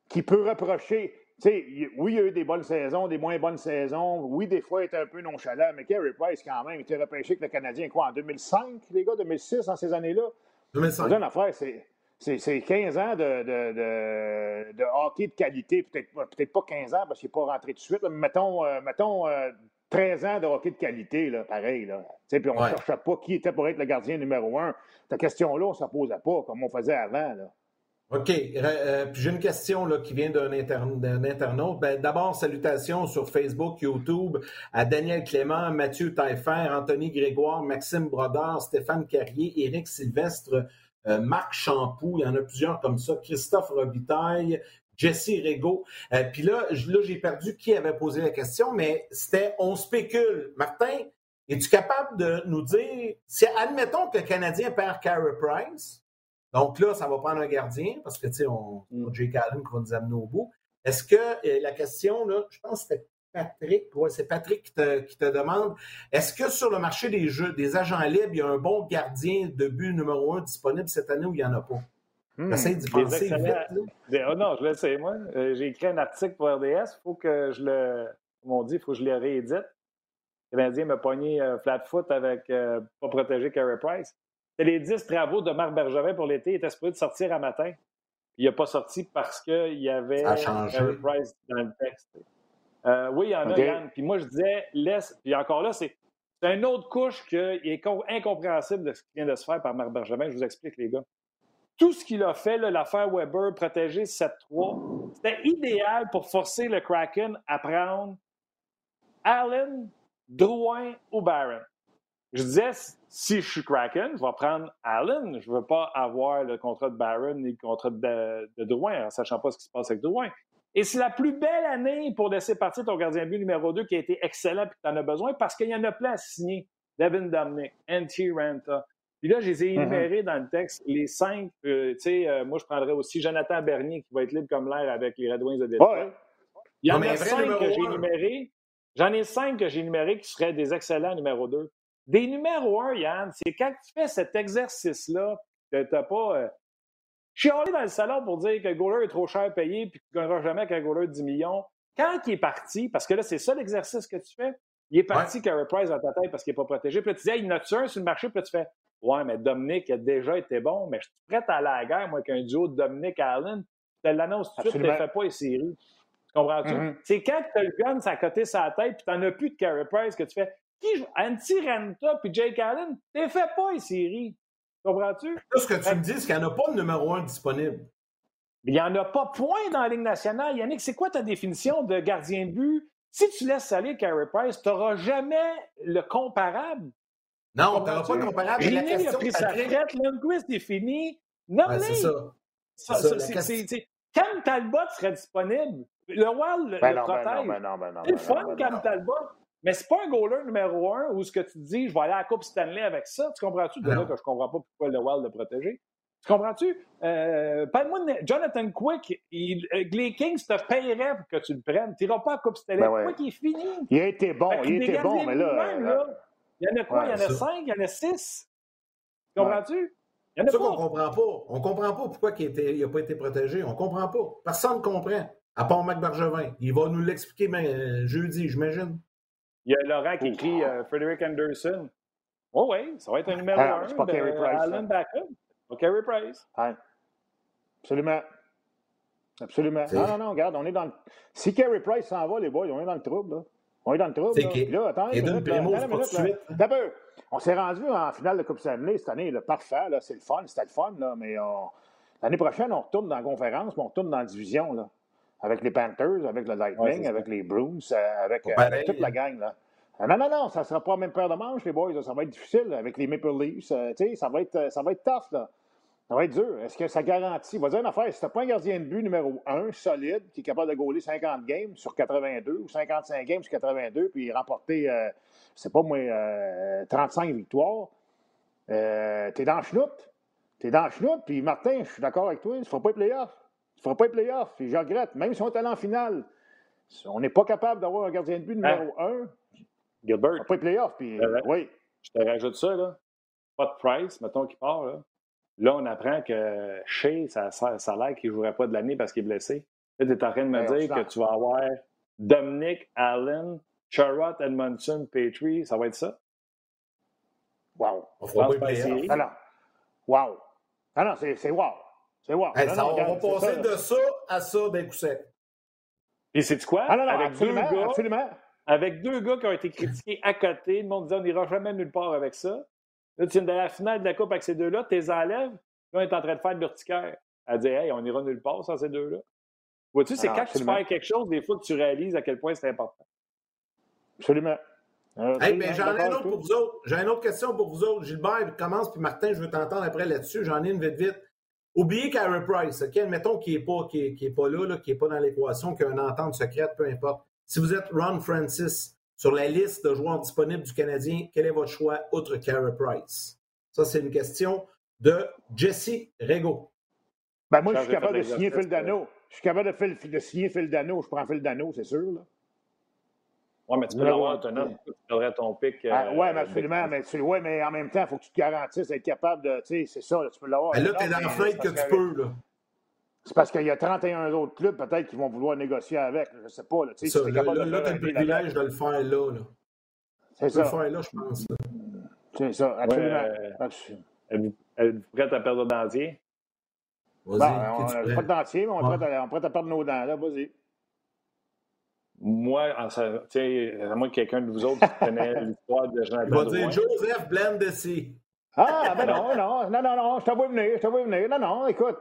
S4: qui peut reprocher. Oui, il y a eu des bonnes saisons, des moins bonnes saisons. Oui, des fois, il était un peu nonchalant, mais Carey Price, quand même, il était repêché avec le Canadien, quoi, en 2005, les gars, 2006, en ces années-là? 2005. C'est une affaire, c'est. C'est 15 ans de, de, de, de, hockey de qualité, peut-être peut pas 15 ans parce qu'il n'est pas rentré tout de suite, mais mettons, euh, mettons euh, 13 ans de hockey de qualité, là, pareil. Là. Puis on ne cherchait pas qui était pour être le gardien numéro un. Ta question-là, on ne s'en posait pas comme on faisait avant. Là.
S2: OK. Euh, puis j'ai une question là, qui vient d'un internaute. Ben, D'abord, salutations sur Facebook, YouTube à Daniel Clément, Mathieu Taillefer, Anthony Grégoire, Maxime Brodard, Stéphane Carrier, Éric Sylvestre, euh, Marc Champoux, il y en a plusieurs comme ça, Christophe Robitaille, Jesse Rego. Euh, puis là, là j'ai perdu qui avait posé la question, mais c'était on spécule. Martin, es-tu capable de nous dire, si admettons que le Canadien perd Carey Price, donc là, ça va prendre un gardien, parce que, tu sais, on, a mm. Jake Allen qui va nous amener au bout. Est-ce que euh, la question, là, je pense que c'était Patrick, ouais, c'est Patrick qui te, qui te demande, est-ce que sur le marché des jeux, des agents libres, il y a un bon gardien de but numéro un disponible cette année ou il n'y en a pas?
S1: Hmm. d'y penser vite. Oh non, je le sais, moi. Euh, j'ai écrit un article pour RDS. Il faut que je le. Comme on dit, il faut que je le réédite. Le Canadien m'a pogné euh, flat foot avec euh, pas protéger Carey Price. C'est les 10 travaux de Marc Bergevin pour l'été. Il était supposé de sortir à matin. Il n'a pas sorti parce qu'il y avait Carey Price dans le texte. oui, il y en a, Yann. Puis moi, je disais, laisse. Puis encore là, c'est une autre couche qui est incompréhensible de ce qui vient de se faire par Marc Bergevin. Je vous explique, les gars tout ce qu'il a fait, l'affaire Weber, protéger 7-3, c'était idéal pour forcer le Kraken à prendre Allen, Drouin ou Barron. Je disais, si je suis Kraken, je vais prendre Allen. Je ne veux pas avoir le contrat de Barron ni le contrat de, Drouin, en sachant pas ce qui se passe avec Drouin. Et c'est la plus belle année pour laisser partir ton gardien de but numéro 2 qui a été excellent et que tu en as besoin parce qu'il y en a plein à signer. Devin Dominic, N.T. Renta, puis là, je les ai mm-hmm. énumérés dans le texte, les cinq. Euh, tu sais, euh, moi, je prendrais aussi Jonathan Bernier, qui va être libre comme l'air avec les Red Wings de Détroit. Il y en a cinq que j'ai énumérés. J'en ai cinq que j'ai énumérés qui seraient des excellents numéro deux. Des numéros un, Yann, c'est quand tu fais cet exercice-là, que tu n'as pas. Euh... Je suis allé dans le salon pour dire que le goaler est trop cher payé puis qu'il ne gagnera jamais avec un goaler de 10 millions. Quand il est parti, parce que là, c'est ça l'exercice que tu fais, il est parti ouais. Carey Price dans ta tête parce qu'il n'est pas protégé. Puis là, tu dis, il y en a un sur le marché, puis là, tu fais, Ouais, mais Dominique a déjà été bon, mais je suis prêt à la guerre, moi, qu'un duo de Dominique Allen. Tu te l'annonce tout de suite, tu ne fais pas les séries. Tu comprends-tu? Mm-hmm. C'est quand tu le gun, ça a coté sa tête, puis tu n'en as plus de Carey Price que tu fais. Qui joue? Antti Renta puis Jake Allen, tu ne fais pas les séries. Comprends-tu?
S2: Ce que tu me dis, c'est qu'il n'y en a pas de numéro un disponible.
S1: Il n'y en a pas point dans la Ligue nationale. Yannick, c'est quoi ta définition de gardien de but? Si tu laisses aller Carey Price, tu n'auras jamais le comparable.
S2: Non, tu n'auras pas comparable.
S1: la question, a pris sa retraite, Lundqvist est fini. Non, mais c'est ça. Cam Talbot serait disponible. Le Wild le, ben, ben protège.
S4: Ben
S1: c'est fun, Cam Talbot. Mais c'est pas un goaler numéro un où ce que tu dis, je vais aller à la Coupe Stanley avec ça. Tu comprends-tu? De là que je comprends pas pourquoi le Wild le protéger. Tu comprends-tu? Euh, Jonathan Quick. Il, euh, les Kings te paieraient pour que tu le prennes. Tu n'iras pas à Coupe Stanley. Ben ouais. Pourquoi il est fini?
S4: Il a été bon. Il été bon, mais là, là
S1: il y en a quoi? il y en a cinq? Il y en a six? Comprends-tu? Il y en a
S2: C'est ça qu'on comprend pas. On comprend pas pourquoi il n'a pas été protégé. On comprend pas. Personne ne comprend. À part Mac Bergevin. Il va nous l'expliquer euh, jeudi, j'imagine.
S1: Il y a Laurent qui écrit euh, Frederick Anderson. Oh oui, ça va être un numéro ah, un. C'est pas Carey Price. Alan Backup. Pas Carey Price.
S4: Absolument. Absolument. Non, non, non, regarde, on est dans le... Si Carey Price s'en va, les boys, on est dans le trouble, là. On est dans le trouble.
S2: C'est là. Attends,
S4: et
S2: suite.
S4: On s'est rendu en finale de Coupe Stanley cette année. Là, parfait. Là, c'est le fun. C'était le fun. Là, mais l'année prochaine, on retourne dans la conférence, mais on retourne dans la division. Là, avec les Panthers, avec le Lightning, avec les Bruins, euh, avec, avec, toute la gang. Là. Ah, non, non, non, ça ne sera pas la même paire de manches, les boys. Ça va être difficile avec les Maple Leafs. Euh, ça, va être, ça va être tough. Là. Ça va être dur. Est-ce que ça garantit? Va dire une affaire. Si tu n'as pas un gardien de but numéro 1 solide qui est capable de gauler 50 games sur 82 ou 55 games sur 82 puis remporter, euh, je sais pas moi, 35 euh, victoires, euh, tu es dans le chenoute. Tu es dans le chenoute. Puis Martin, je suis d'accord avec toi, il ne fera pas les playoffs. Il ne fera pas les playoffs. Puis je regrette. Même si on est allé en finale, on n'est pas capable d'avoir un gardien de but numéro 1. Hein?
S1: Gilbert.
S4: Il pas les playoffs. Puis, oui.
S1: Je te rajoute ça, là. Pas de price, mettons, qui part, là. Là, on apprend que Shea, ça, ça, ça a l'air qu'il ne jouerait pas de l'année parce qu'il est blessé. Là, tu es en train de me dire que tu vas avoir Dominic Allen, Charlotte, Edmondson, Petrie. Ça va être ça?
S4: Wow.
S2: On fera pas
S4: le non. Wow. Ah non, c'est wow. C'est wow.
S2: Hey, ça, on va passer de ça à ça d'un coup sec.
S1: Et c'est quoi?
S4: Ah non, non, avec absolument, deux gars, absolument.
S1: Avec deux gars qui ont été critiqués à côté, le monde disait on n'ira jamais nulle part avec ça. Là, tu viens de la finale de la Coupe avec ces deux-là, tu les enlèves, là, on est en train de faire l'urticaire. Elle dit Hey, on ira nulle part sans ces deux-là. Vois-tu, c'est quand tu fais quelque chose, des fois, que tu réalises à quel point c'est important.
S4: Absolument.
S2: Hey, mais j'en ai une autre pour vous autres. J'ai une autre question pour vous autres. Gilbert, commence, puis Martin, je veux t'entendre après là-dessus. J'en ai une vite, vite. Oubliez Carey Price, OK? Admettons qu'il n'est pas, qui est, pas là, qui n'est pas dans l'équation, qu'il y a une entente secrète, peu importe. Si vous êtes Ron Francis, sur la liste de joueurs disponibles du Canadien, quel est votre choix outre Carey Price? Ça, c'est une question de Jesse Rego.
S4: Ben moi, je suis capable de signer Phil Dano. Je suis capable de, de signer Phil Dano. Je prends Phil Dano, c'est sûr. Là.
S1: Oui, mais tu peux l'avoir autonome. Tu aurais ton pic.
S4: Ah, oui, mais absolument. Mais, tu, ouais, mais en même temps, il faut que tu te garantisses d'être capable de. Tu sais, c'est ça, tu peux l'avoir.
S2: Mais là, tu es dans la fenêtre que tu peux. là.
S4: C'est parce qu'il y a 31 autres clubs, peut-être, qui vont vouloir négocier avec. Je ne sais pas. Là,
S2: tu as le privilège de le faire là. là. C'est ça. le faire là, je pense.
S4: C'est ça, absolument.
S1: Ouais, Êtes-vous prête à perdre dentier?
S4: Vas-y. Ben, on n'a pas de dentier, mais on est, prêt à, à perdre nos dents. Là, vas-y.
S1: Moi, à moins que quelqu'un de vous autres connaisse (laughs) l'histoire de Jean
S2: Il va dire Joseph Blandessy.
S4: Ah, ben non, non, non, non, non, je t'avoue venir, je t'avoue venir. Non, non, écoute.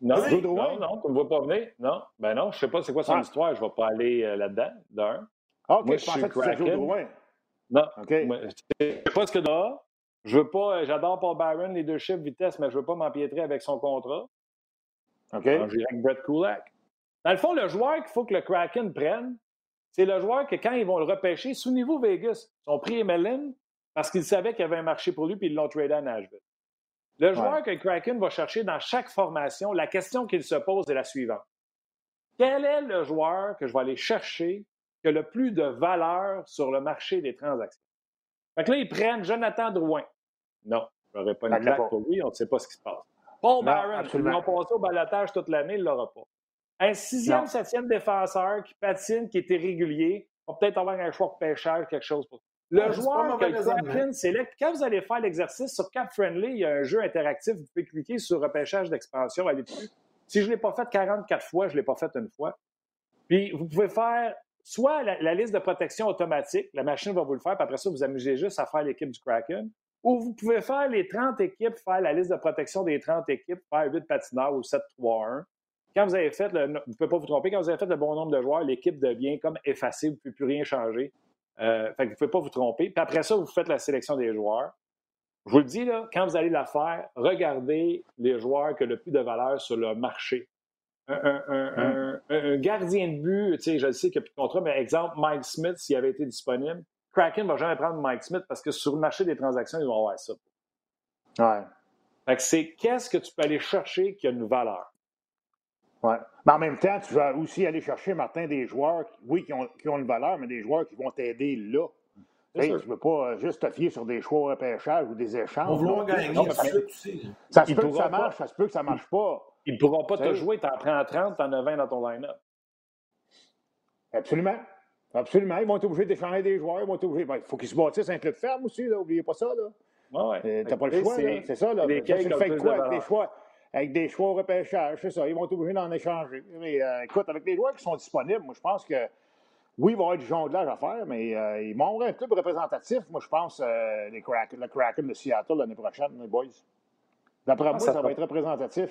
S1: Non, non, non, tu ne me vois pas venir. Non, ben non, je ne sais pas c'est quoi son ah. histoire. Je ne vais pas aller euh, là-dedans, d'un.
S4: Ah, OK, Moi, je, je suis Kraken.
S1: Non, okay. je ne sais pas ce que là. Je veux pas, euh, j'adore Paul Byron, leadership, vitesse, mais je ne veux pas m'empiétrer avec son contrat.
S4: OK.
S1: Alors, avec Brett Kulak. Dans le fond, le joueur qu'il faut que le Kraken prenne, c'est le joueur que quand ils vont le repêcher, souvenez-vous, Vegas, ils ont pris Emelin parce qu'ils savaient qu'il y avait un marché pour lui puis ils l'ont tradé à Nashville. Le joueur que le Kraken va chercher dans chaque formation, la question qu'il se pose est la suivante. Quel est le joueur que je vais aller chercher qui a le plus de valeur sur le marché des transactions? Fait que là, ils prennent Jonathan Drouin. Non, je n'aurai pas une claque pour lui, on ne sait pas ce qui se passe. Paul Byron, ils l'ont passé au balotage toute l'année, il ne l'aura pas. Un sixième, septième défenseur qui patine, qui est irrégulier, va peut-être avoir un choix de pêcheur, quelque chose pour le joueur que c'est là. Quand vous allez faire l'exercice sur Cap Friendly, il y a un jeu interactif. Vous pouvez cliquer sur repêchage d'expansion, aller dessus. Si je ne l'ai pas fait 44 fois, je ne l'ai pas fait une fois. Puis vous pouvez faire soit la, liste de protection automatique, la machine va vous le faire, puis après ça, vous amusez juste à faire l'équipe du Kraken. Ou vous pouvez faire les 30 équipes, faire la liste de protection des 30 équipes, faire 8 patineurs ou 7-3-1. Quand vous avez fait, le, vous ne pouvez pas vous tromper, quand vous avez fait le bon nombre de joueurs, l'équipe devient comme effacée, vous ne pouvez plus rien changer. Euh, fait que vous ne pouvez pas vous tromper. Puis après ça, vous faites la sélection des joueurs. Je vous le dis, là, quand vous allez la faire, regardez les joueurs qui ont le plus de valeur sur le marché. Un, un, un, gardien de but, tu sais, je sais qu'il n'y a plus de contrat, mais exemple, Mike Smith, s'il avait été disponible, Kraken ne va jamais prendre Mike Smith parce que sur le marché des transactions, ils vont avoir ça.
S4: Ouais.
S1: Fait que c'est qu'est-ce que tu peux aller chercher qui a une valeur?
S4: Ouais. Mais en même temps, tu vas aussi aller chercher, Martin, des joueurs, oui, qui ont, qui ont une valeur, mais des joueurs qui vont t'aider là. tu ne peux pas euh, juste te fier sur des choix au repêchage ou des échanges.
S2: On veut gagner. Non, ça,
S4: ça se peut que ça marche, ça se peut que ça ne marche pas.
S1: Ils ne pourront pas te jouer, tu en prends 30, tu en as 20 dans ton line-up.
S4: Absolument. Absolument. Ils vont être obligés d'échanger des joueurs. Ils vont être obligés. Il ben, faut qu'ils se bâtissent un club ferme aussi, n'oubliez pas ça. Là.
S1: Ouais,
S4: ouais. Tu n'as pas le choix, c'est ça. Là. Tu fais quoi avec tes choix? Avec des choix au repêchage, c'est ça. Ils vont être obligés d'en échanger. Mais euh, écoute, avec les joueurs qui sont disponibles, moi, je pense que oui, il va y avoir du jonglage à faire, mais euh, ils vont avoir un club représentatif, moi, je pense, euh, les Kraken, le Kraken de Seattle l'année prochaine, les boys. D'après ah, moi, ça, va être représentatif.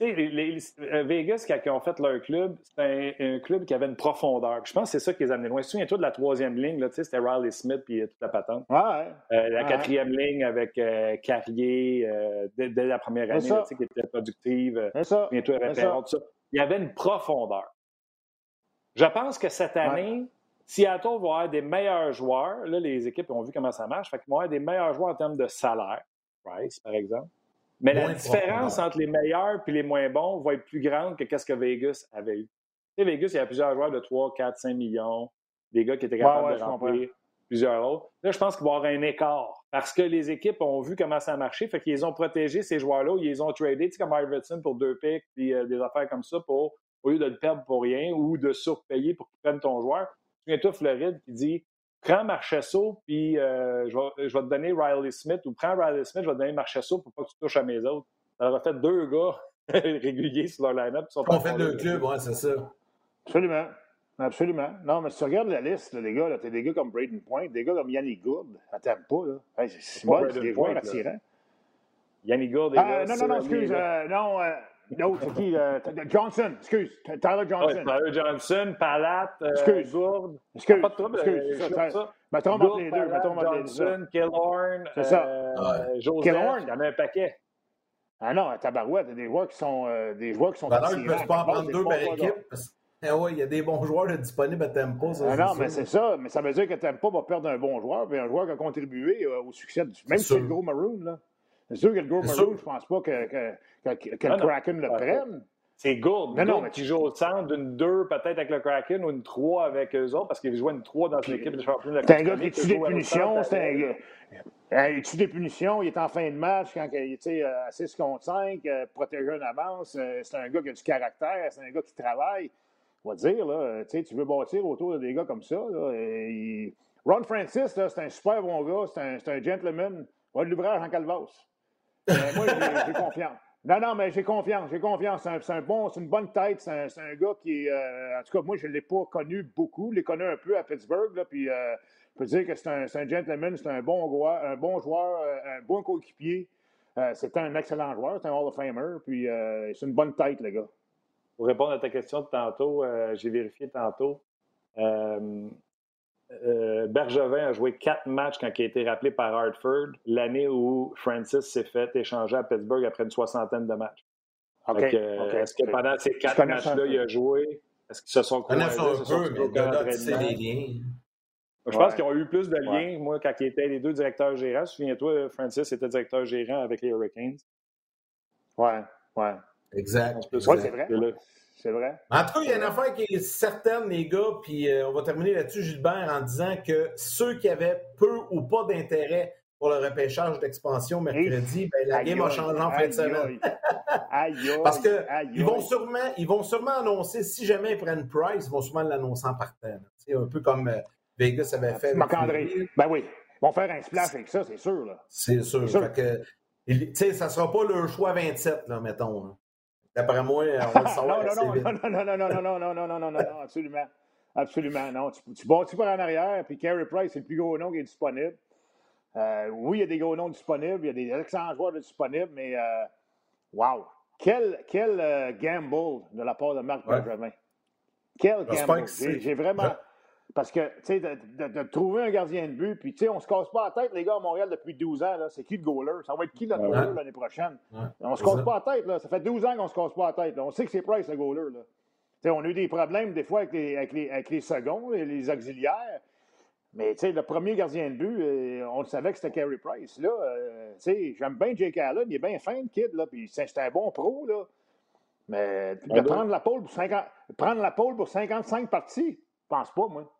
S1: Tu sais, les, euh, Vegas, quand ils ont fait leur club, c'était un, club qui avait une profondeur. je pense que c'est ça qui les a amenés loin. Souviens-toi de la troisième ligne, c'était Riley Smith puis toute la patente.
S4: Ouais.
S1: la quatrième ligne avec Carrier dès, la première année, qui était productive. Bientôt, tout ça. Il y avait une profondeur. Je pense que cette année, Seattle va avoir des meilleurs joueurs. Là, les équipes ont vu comment ça marche. Fait qu'ils vont avoir des meilleurs joueurs en termes de salaire. Price, par exemple. Mais la différence entre les meilleurs et les moins bons va être plus grande que ce que Vegas avait eu. Tu sais, Vegas, il y a plusieurs joueurs de 3, 4, 5 millions, des gars qui étaient capables de remplir plusieurs autres. Là, je pense qu'il va y avoir un écart parce que les équipes ont vu comment ça a marché. Fait qu'ils ont protégé ces joueurs-là, ils les ont tradés, tu sais, comme Iverson pour deux picks, puis euh, des affaires comme ça pour au lieu de le perdre pour rien ou de surpayer pour qu'il prenne ton joueur. Souviens-toi Floride qui dit prends Marchesso, puis euh, je, vais, te donner Riley Smith, ou prends Riley Smith, je vais te donner Marchesso pour pas que tu touches à mes autres. Ça leur a fait deux gars (laughs) réguliers sur leur line-up.
S2: On fait deux clubs, ouais, c'est ça.
S4: Absolument. Absolument. Non, mais si tu regardes la liste, les gars, tu as des gars comme Braden Point, des gars comme Yannick Gould. Attends pas, là. c'est moi, c'est des joueurs attirants.
S1: Yannick Gould,
S4: ah, Non, non, non, excuse. Euh, non, euh, non, c'est qui? Euh, Johnson, excuse. Tyler Johnson.
S1: Tyler Johnson, Palat, euh,
S4: excuse.
S1: Gourde.
S4: Excuse. Pas de trouble. Excuse. Euh, ça, Mettons entre les deux. Mettons entre les deux.
S1: Johnson, Killorn,
S4: c'est ça.
S1: Euh, Joseph, Killorn. il y en a un paquet.
S4: Ah non, à Tabarouette, des joueurs qui sont euh, des joueurs qui sont
S2: Alors, ils ne peuvent pas en prendre deux par équipe. Eh oui, il y a des bons joueurs disponibles à Tempo.
S4: Ça, ah non, mais c'est ça. Mais ça veut dire que Tempo va perdre un bon joueur, puis un joueur qui a contribué au succès, même si c'est le gros Maroon. Là. C'est sûr que le Gould Maroon, je ne pense pas que, que, que, que le Kraken le prenne.
S1: C'est Gould. Non, non, mais tu joues au centre d'une 2 peut-être avec le Kraken ou une 3 avec eux autres parce qu'il jouait une 3 dans une équipe de champion de
S4: la C'est un gars qui tue des punitions. C'est un gars. Il tue des punitions. Il est en fin de match quand il est à 6 contre 5, euh, protégé en avance. Euh, c'est un gars qui a du caractère. C'est un gars qui travaille. On va dire, là, tu veux bâtir autour de des gars comme ça. Là, Ron Francis, c'est un super bon gars. C'est un, un, gentleman. Va de l'ouvrage en calvas. Moi, j'ai confiance. Non, non, mais j'ai confiance, j'ai confiance. C'est un, bon, une bonne tête. C'est un, gars qui, euh, en tout cas, moi, je ne l'ai pas connu beaucoup. Je l'ai connu un peu à Pittsburgh, là, puis euh, je peux dire que c'est un, gentleman, c'est un bon joueur, un bon joueur, euh, un bon coéquipier. c'est un excellent joueur, c'est un Hall of Famer, puis c'est une bonne tête, le gars.
S1: Pour répondre à ta question de tantôt, j'ai vérifié tantôt. Euh, Bergevin a joué quatre matchs quand il a été rappelé par Hartford, l'année où Francis s'est fait échanger à Pittsburgh après une soixantaine de matchs. Est-ce que pendant ces quatre matchs-là, il a joué? Est-ce qu'ils se sont
S2: croisés? Je
S1: pense qu'ils ont eu plus de liens, moi, quand ils étaient les deux directeurs gérants. Souviens-toi, Francis était directeur gérant avec les Hurricanes.
S4: Ouais, ouais.
S2: Exact.
S4: Oui, c'est vrai. C'est vrai?
S2: En tout cas, il y a une affaire qui est certaine, les gars, puis euh, on va terminer là-dessus, Gilbert, en disant que ceux qui avaient peu ou pas d'intérêt pour le repêchage d'expansion mercredi, ben, la game a changé en fin de semaine. Parce que ils vont sûrement, ils vont sûrement annoncer, si jamais ils prennent Price, ils vont sûrement l'annoncer en partant. C'est un peu comme euh, Vegas avait fait.
S4: Marc-André. Ben oui. Ils vont faire un splash avec ça, c'est sûr.
S2: C'est sûr. sûr. que, ça ne sera pas le choix 27, là, mettons. D'après moi, on va le savoir. non, non,
S4: non, non, non, non, non, non, non, non, non, non, non, absolument. Absolument, non. Tu, tu bâtis pas en arrière, puis Carey Price, c'est le plus gros nom qui est disponible. Euh, oui, il y a des gros noms disponibles, il y a des excellents joueurs disponibles, mais euh, wow! Quel, quel euh, gamble de la part de Marc ouais. Benjamin. Quel gamble! J'ai vraiment. Parce que, tu sais, de, trouver un gardien de but, puis, tu sais, on se casse pas la tête, les gars, à Montréal, depuis 12 ans, là. C'est qui le goaler? Ça va être qui le goaler l'année prochaine? On se casse pas la tête, là. Ça fait 12 ans qu'on se casse pas la tête. On sait que c'est Price, le goaler, là. sais, on a eu des problèmes, des fois, avec les, avec les, avec les seconds, les, les auxiliaires. Mais, tu sais, le premier gardien de but, euh, on le savait que c'était Carey Price. Là, euh, tu sais, j'aime bien Jake Allen. Il est bien fin, le kid, là. Puis, c'est un bon pro, là. Mais de prendre la pole pour 50, prendre la pole pour 55 parties, je pense pas, moi.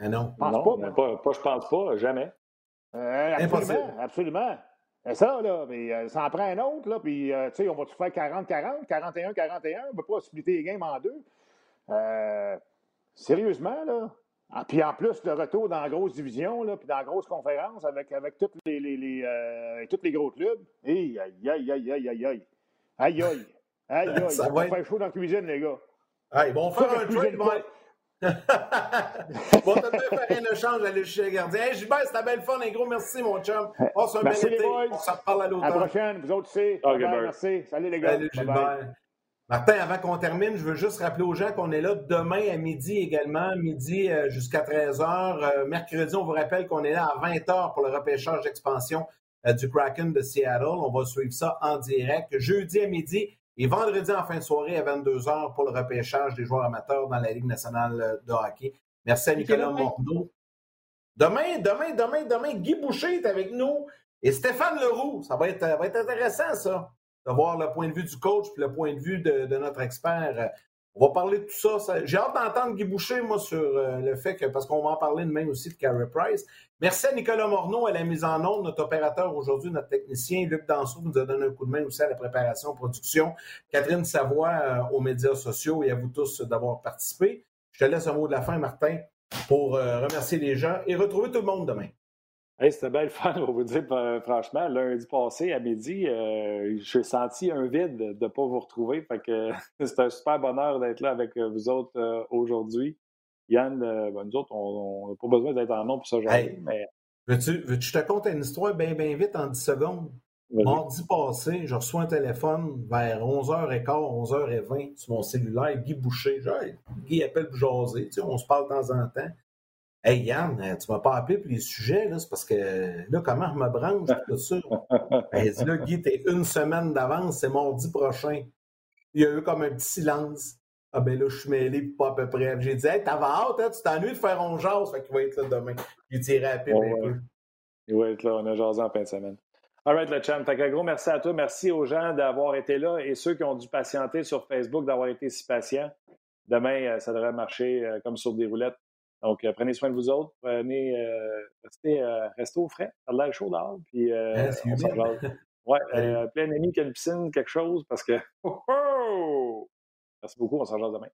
S2: Mais non.
S1: Je pense pas, pas, pas, Je pense pas, jamais.
S4: Euh, absolument, absolument. C'est ça, là. Mais euh, ça en prend un autre, là. Puis, euh, tu sais, on va-tu faire 40-40, 41-41? On ne peut pas splitter les games en deux. Euh, sérieusement, là. Ah, puis en plus, le retour dans la grosse division, là, puis dans la grosse conférence avec, avec toutes les, les, les euh, tous les gros clubs. Aïe, aïe, aïe, aïe, aïe, aïe, aïe. Aïe, aïe. Aïe, aïe. Ça va faire chaud dans la cuisine, les gars.
S2: Ah, ils vont faire un trade. (laughs) bon, t'as bien faire un échange, aller chez le gardien. Hey, Gilbert, c'était belle fun. Un gros merci, mon chum. Passe un
S4: merci
S2: bel été. On reparle à l'automne.
S4: À la prochaine. Vous autres aussi.
S1: Okay,
S4: merci. Salut, les gars.
S2: Salut, Gilbert. Martin, avant qu'on termine, je veux juste rappeler aux gens qu'on est là demain à midi également, midi euh, jusqu'à 13h. Euh, mercredi, on vous rappelle qu'on est là à 20h pour le repêchage d'expansion euh, du Kraken de Seattle. On va suivre ça en direct. Jeudi à midi et vendredi en fin de soirée à 22h pour le repêchage des joueurs amateurs dans la Ligue nationale de hockey. Merci à Nicolas Morneau. Demain, demain, demain, demain, Guy Boucher est avec nous et Stéphane Leroux. Ça va être, va être intéressant, ça de voir le point de vue du coach puis le point de vue de, notre expert. On va parler de tout ça. J'ai hâte d'entendre Guy Boucher, moi, sur euh, le fait que, parce qu'on va en parler demain aussi de Carey Price. Merci à Nicolas Morneau à la mise en onde, notre opérateur aujourd'hui, notre technicien. Luc Danseau nous a donné un coup de main aussi à la préparation, production. Catherine Savoie euh, aux médias sociaux et à vous tous d'avoir participé. Je te laisse un mot de la fin, Martin, pour euh, remercier les gens et retrouver tout le monde demain.
S1: Hey, C'était belle fun, on vous dire franchement. Lundi passé, à midi, euh, j'ai senti un vide de ne pas vous retrouver. Fait que (laughs) c'est un super bonheur d'être là avec vous autres euh, aujourd'hui. Yann, euh, ben, nous autres, on n'a pas besoin d'être en nom pour genre. mais...
S2: Veux-tu, veux je te conte une histoire bien, bien vite en 10 secondes? Mardi passé, je reçois un téléphone vers 11h15, 11h20 sur mon cellulaire, Guy Boucher. Guy appelle pour jaser. Tu sais, on se parle de temps en temps. Hey Yann, euh, tu m'as pas appelé pour les sujets, là, c'est parce que là, comment je me branche, tout ça? Elle dit là, Guy, t'es une semaine d'avance, c'est mardi prochain. Il y a eu comme un petit silence. Ah ben là, je suis mêlé pas à peu près. J'ai dit, hey, t'avais hâte, hein, tu t'ennuies de faire un jase, fait qu'il va être là demain. Il tiré rapide un peu.
S1: Il va être là, on a jasé en fin de semaine. All right, le champ. Fait que gros merci à toi. Merci aux gens d'avoir été là et ceux qui ont dû patienter sur Facebook, d'avoir été si patients. Demain, euh, ça devrait marcher euh, comme sur des roulettes. Donc, euh, prenez soin de vous autres. Prenez, euh, restez, euh, restez, au frais. Ça a l'air chaud dehors. Puis,
S2: hein,
S1: on s'en (laughs) Ouais, plein d'amis qui a une piscine, quelque chose, parce que. (laughs) Merci beaucoup. On s'en jase demain.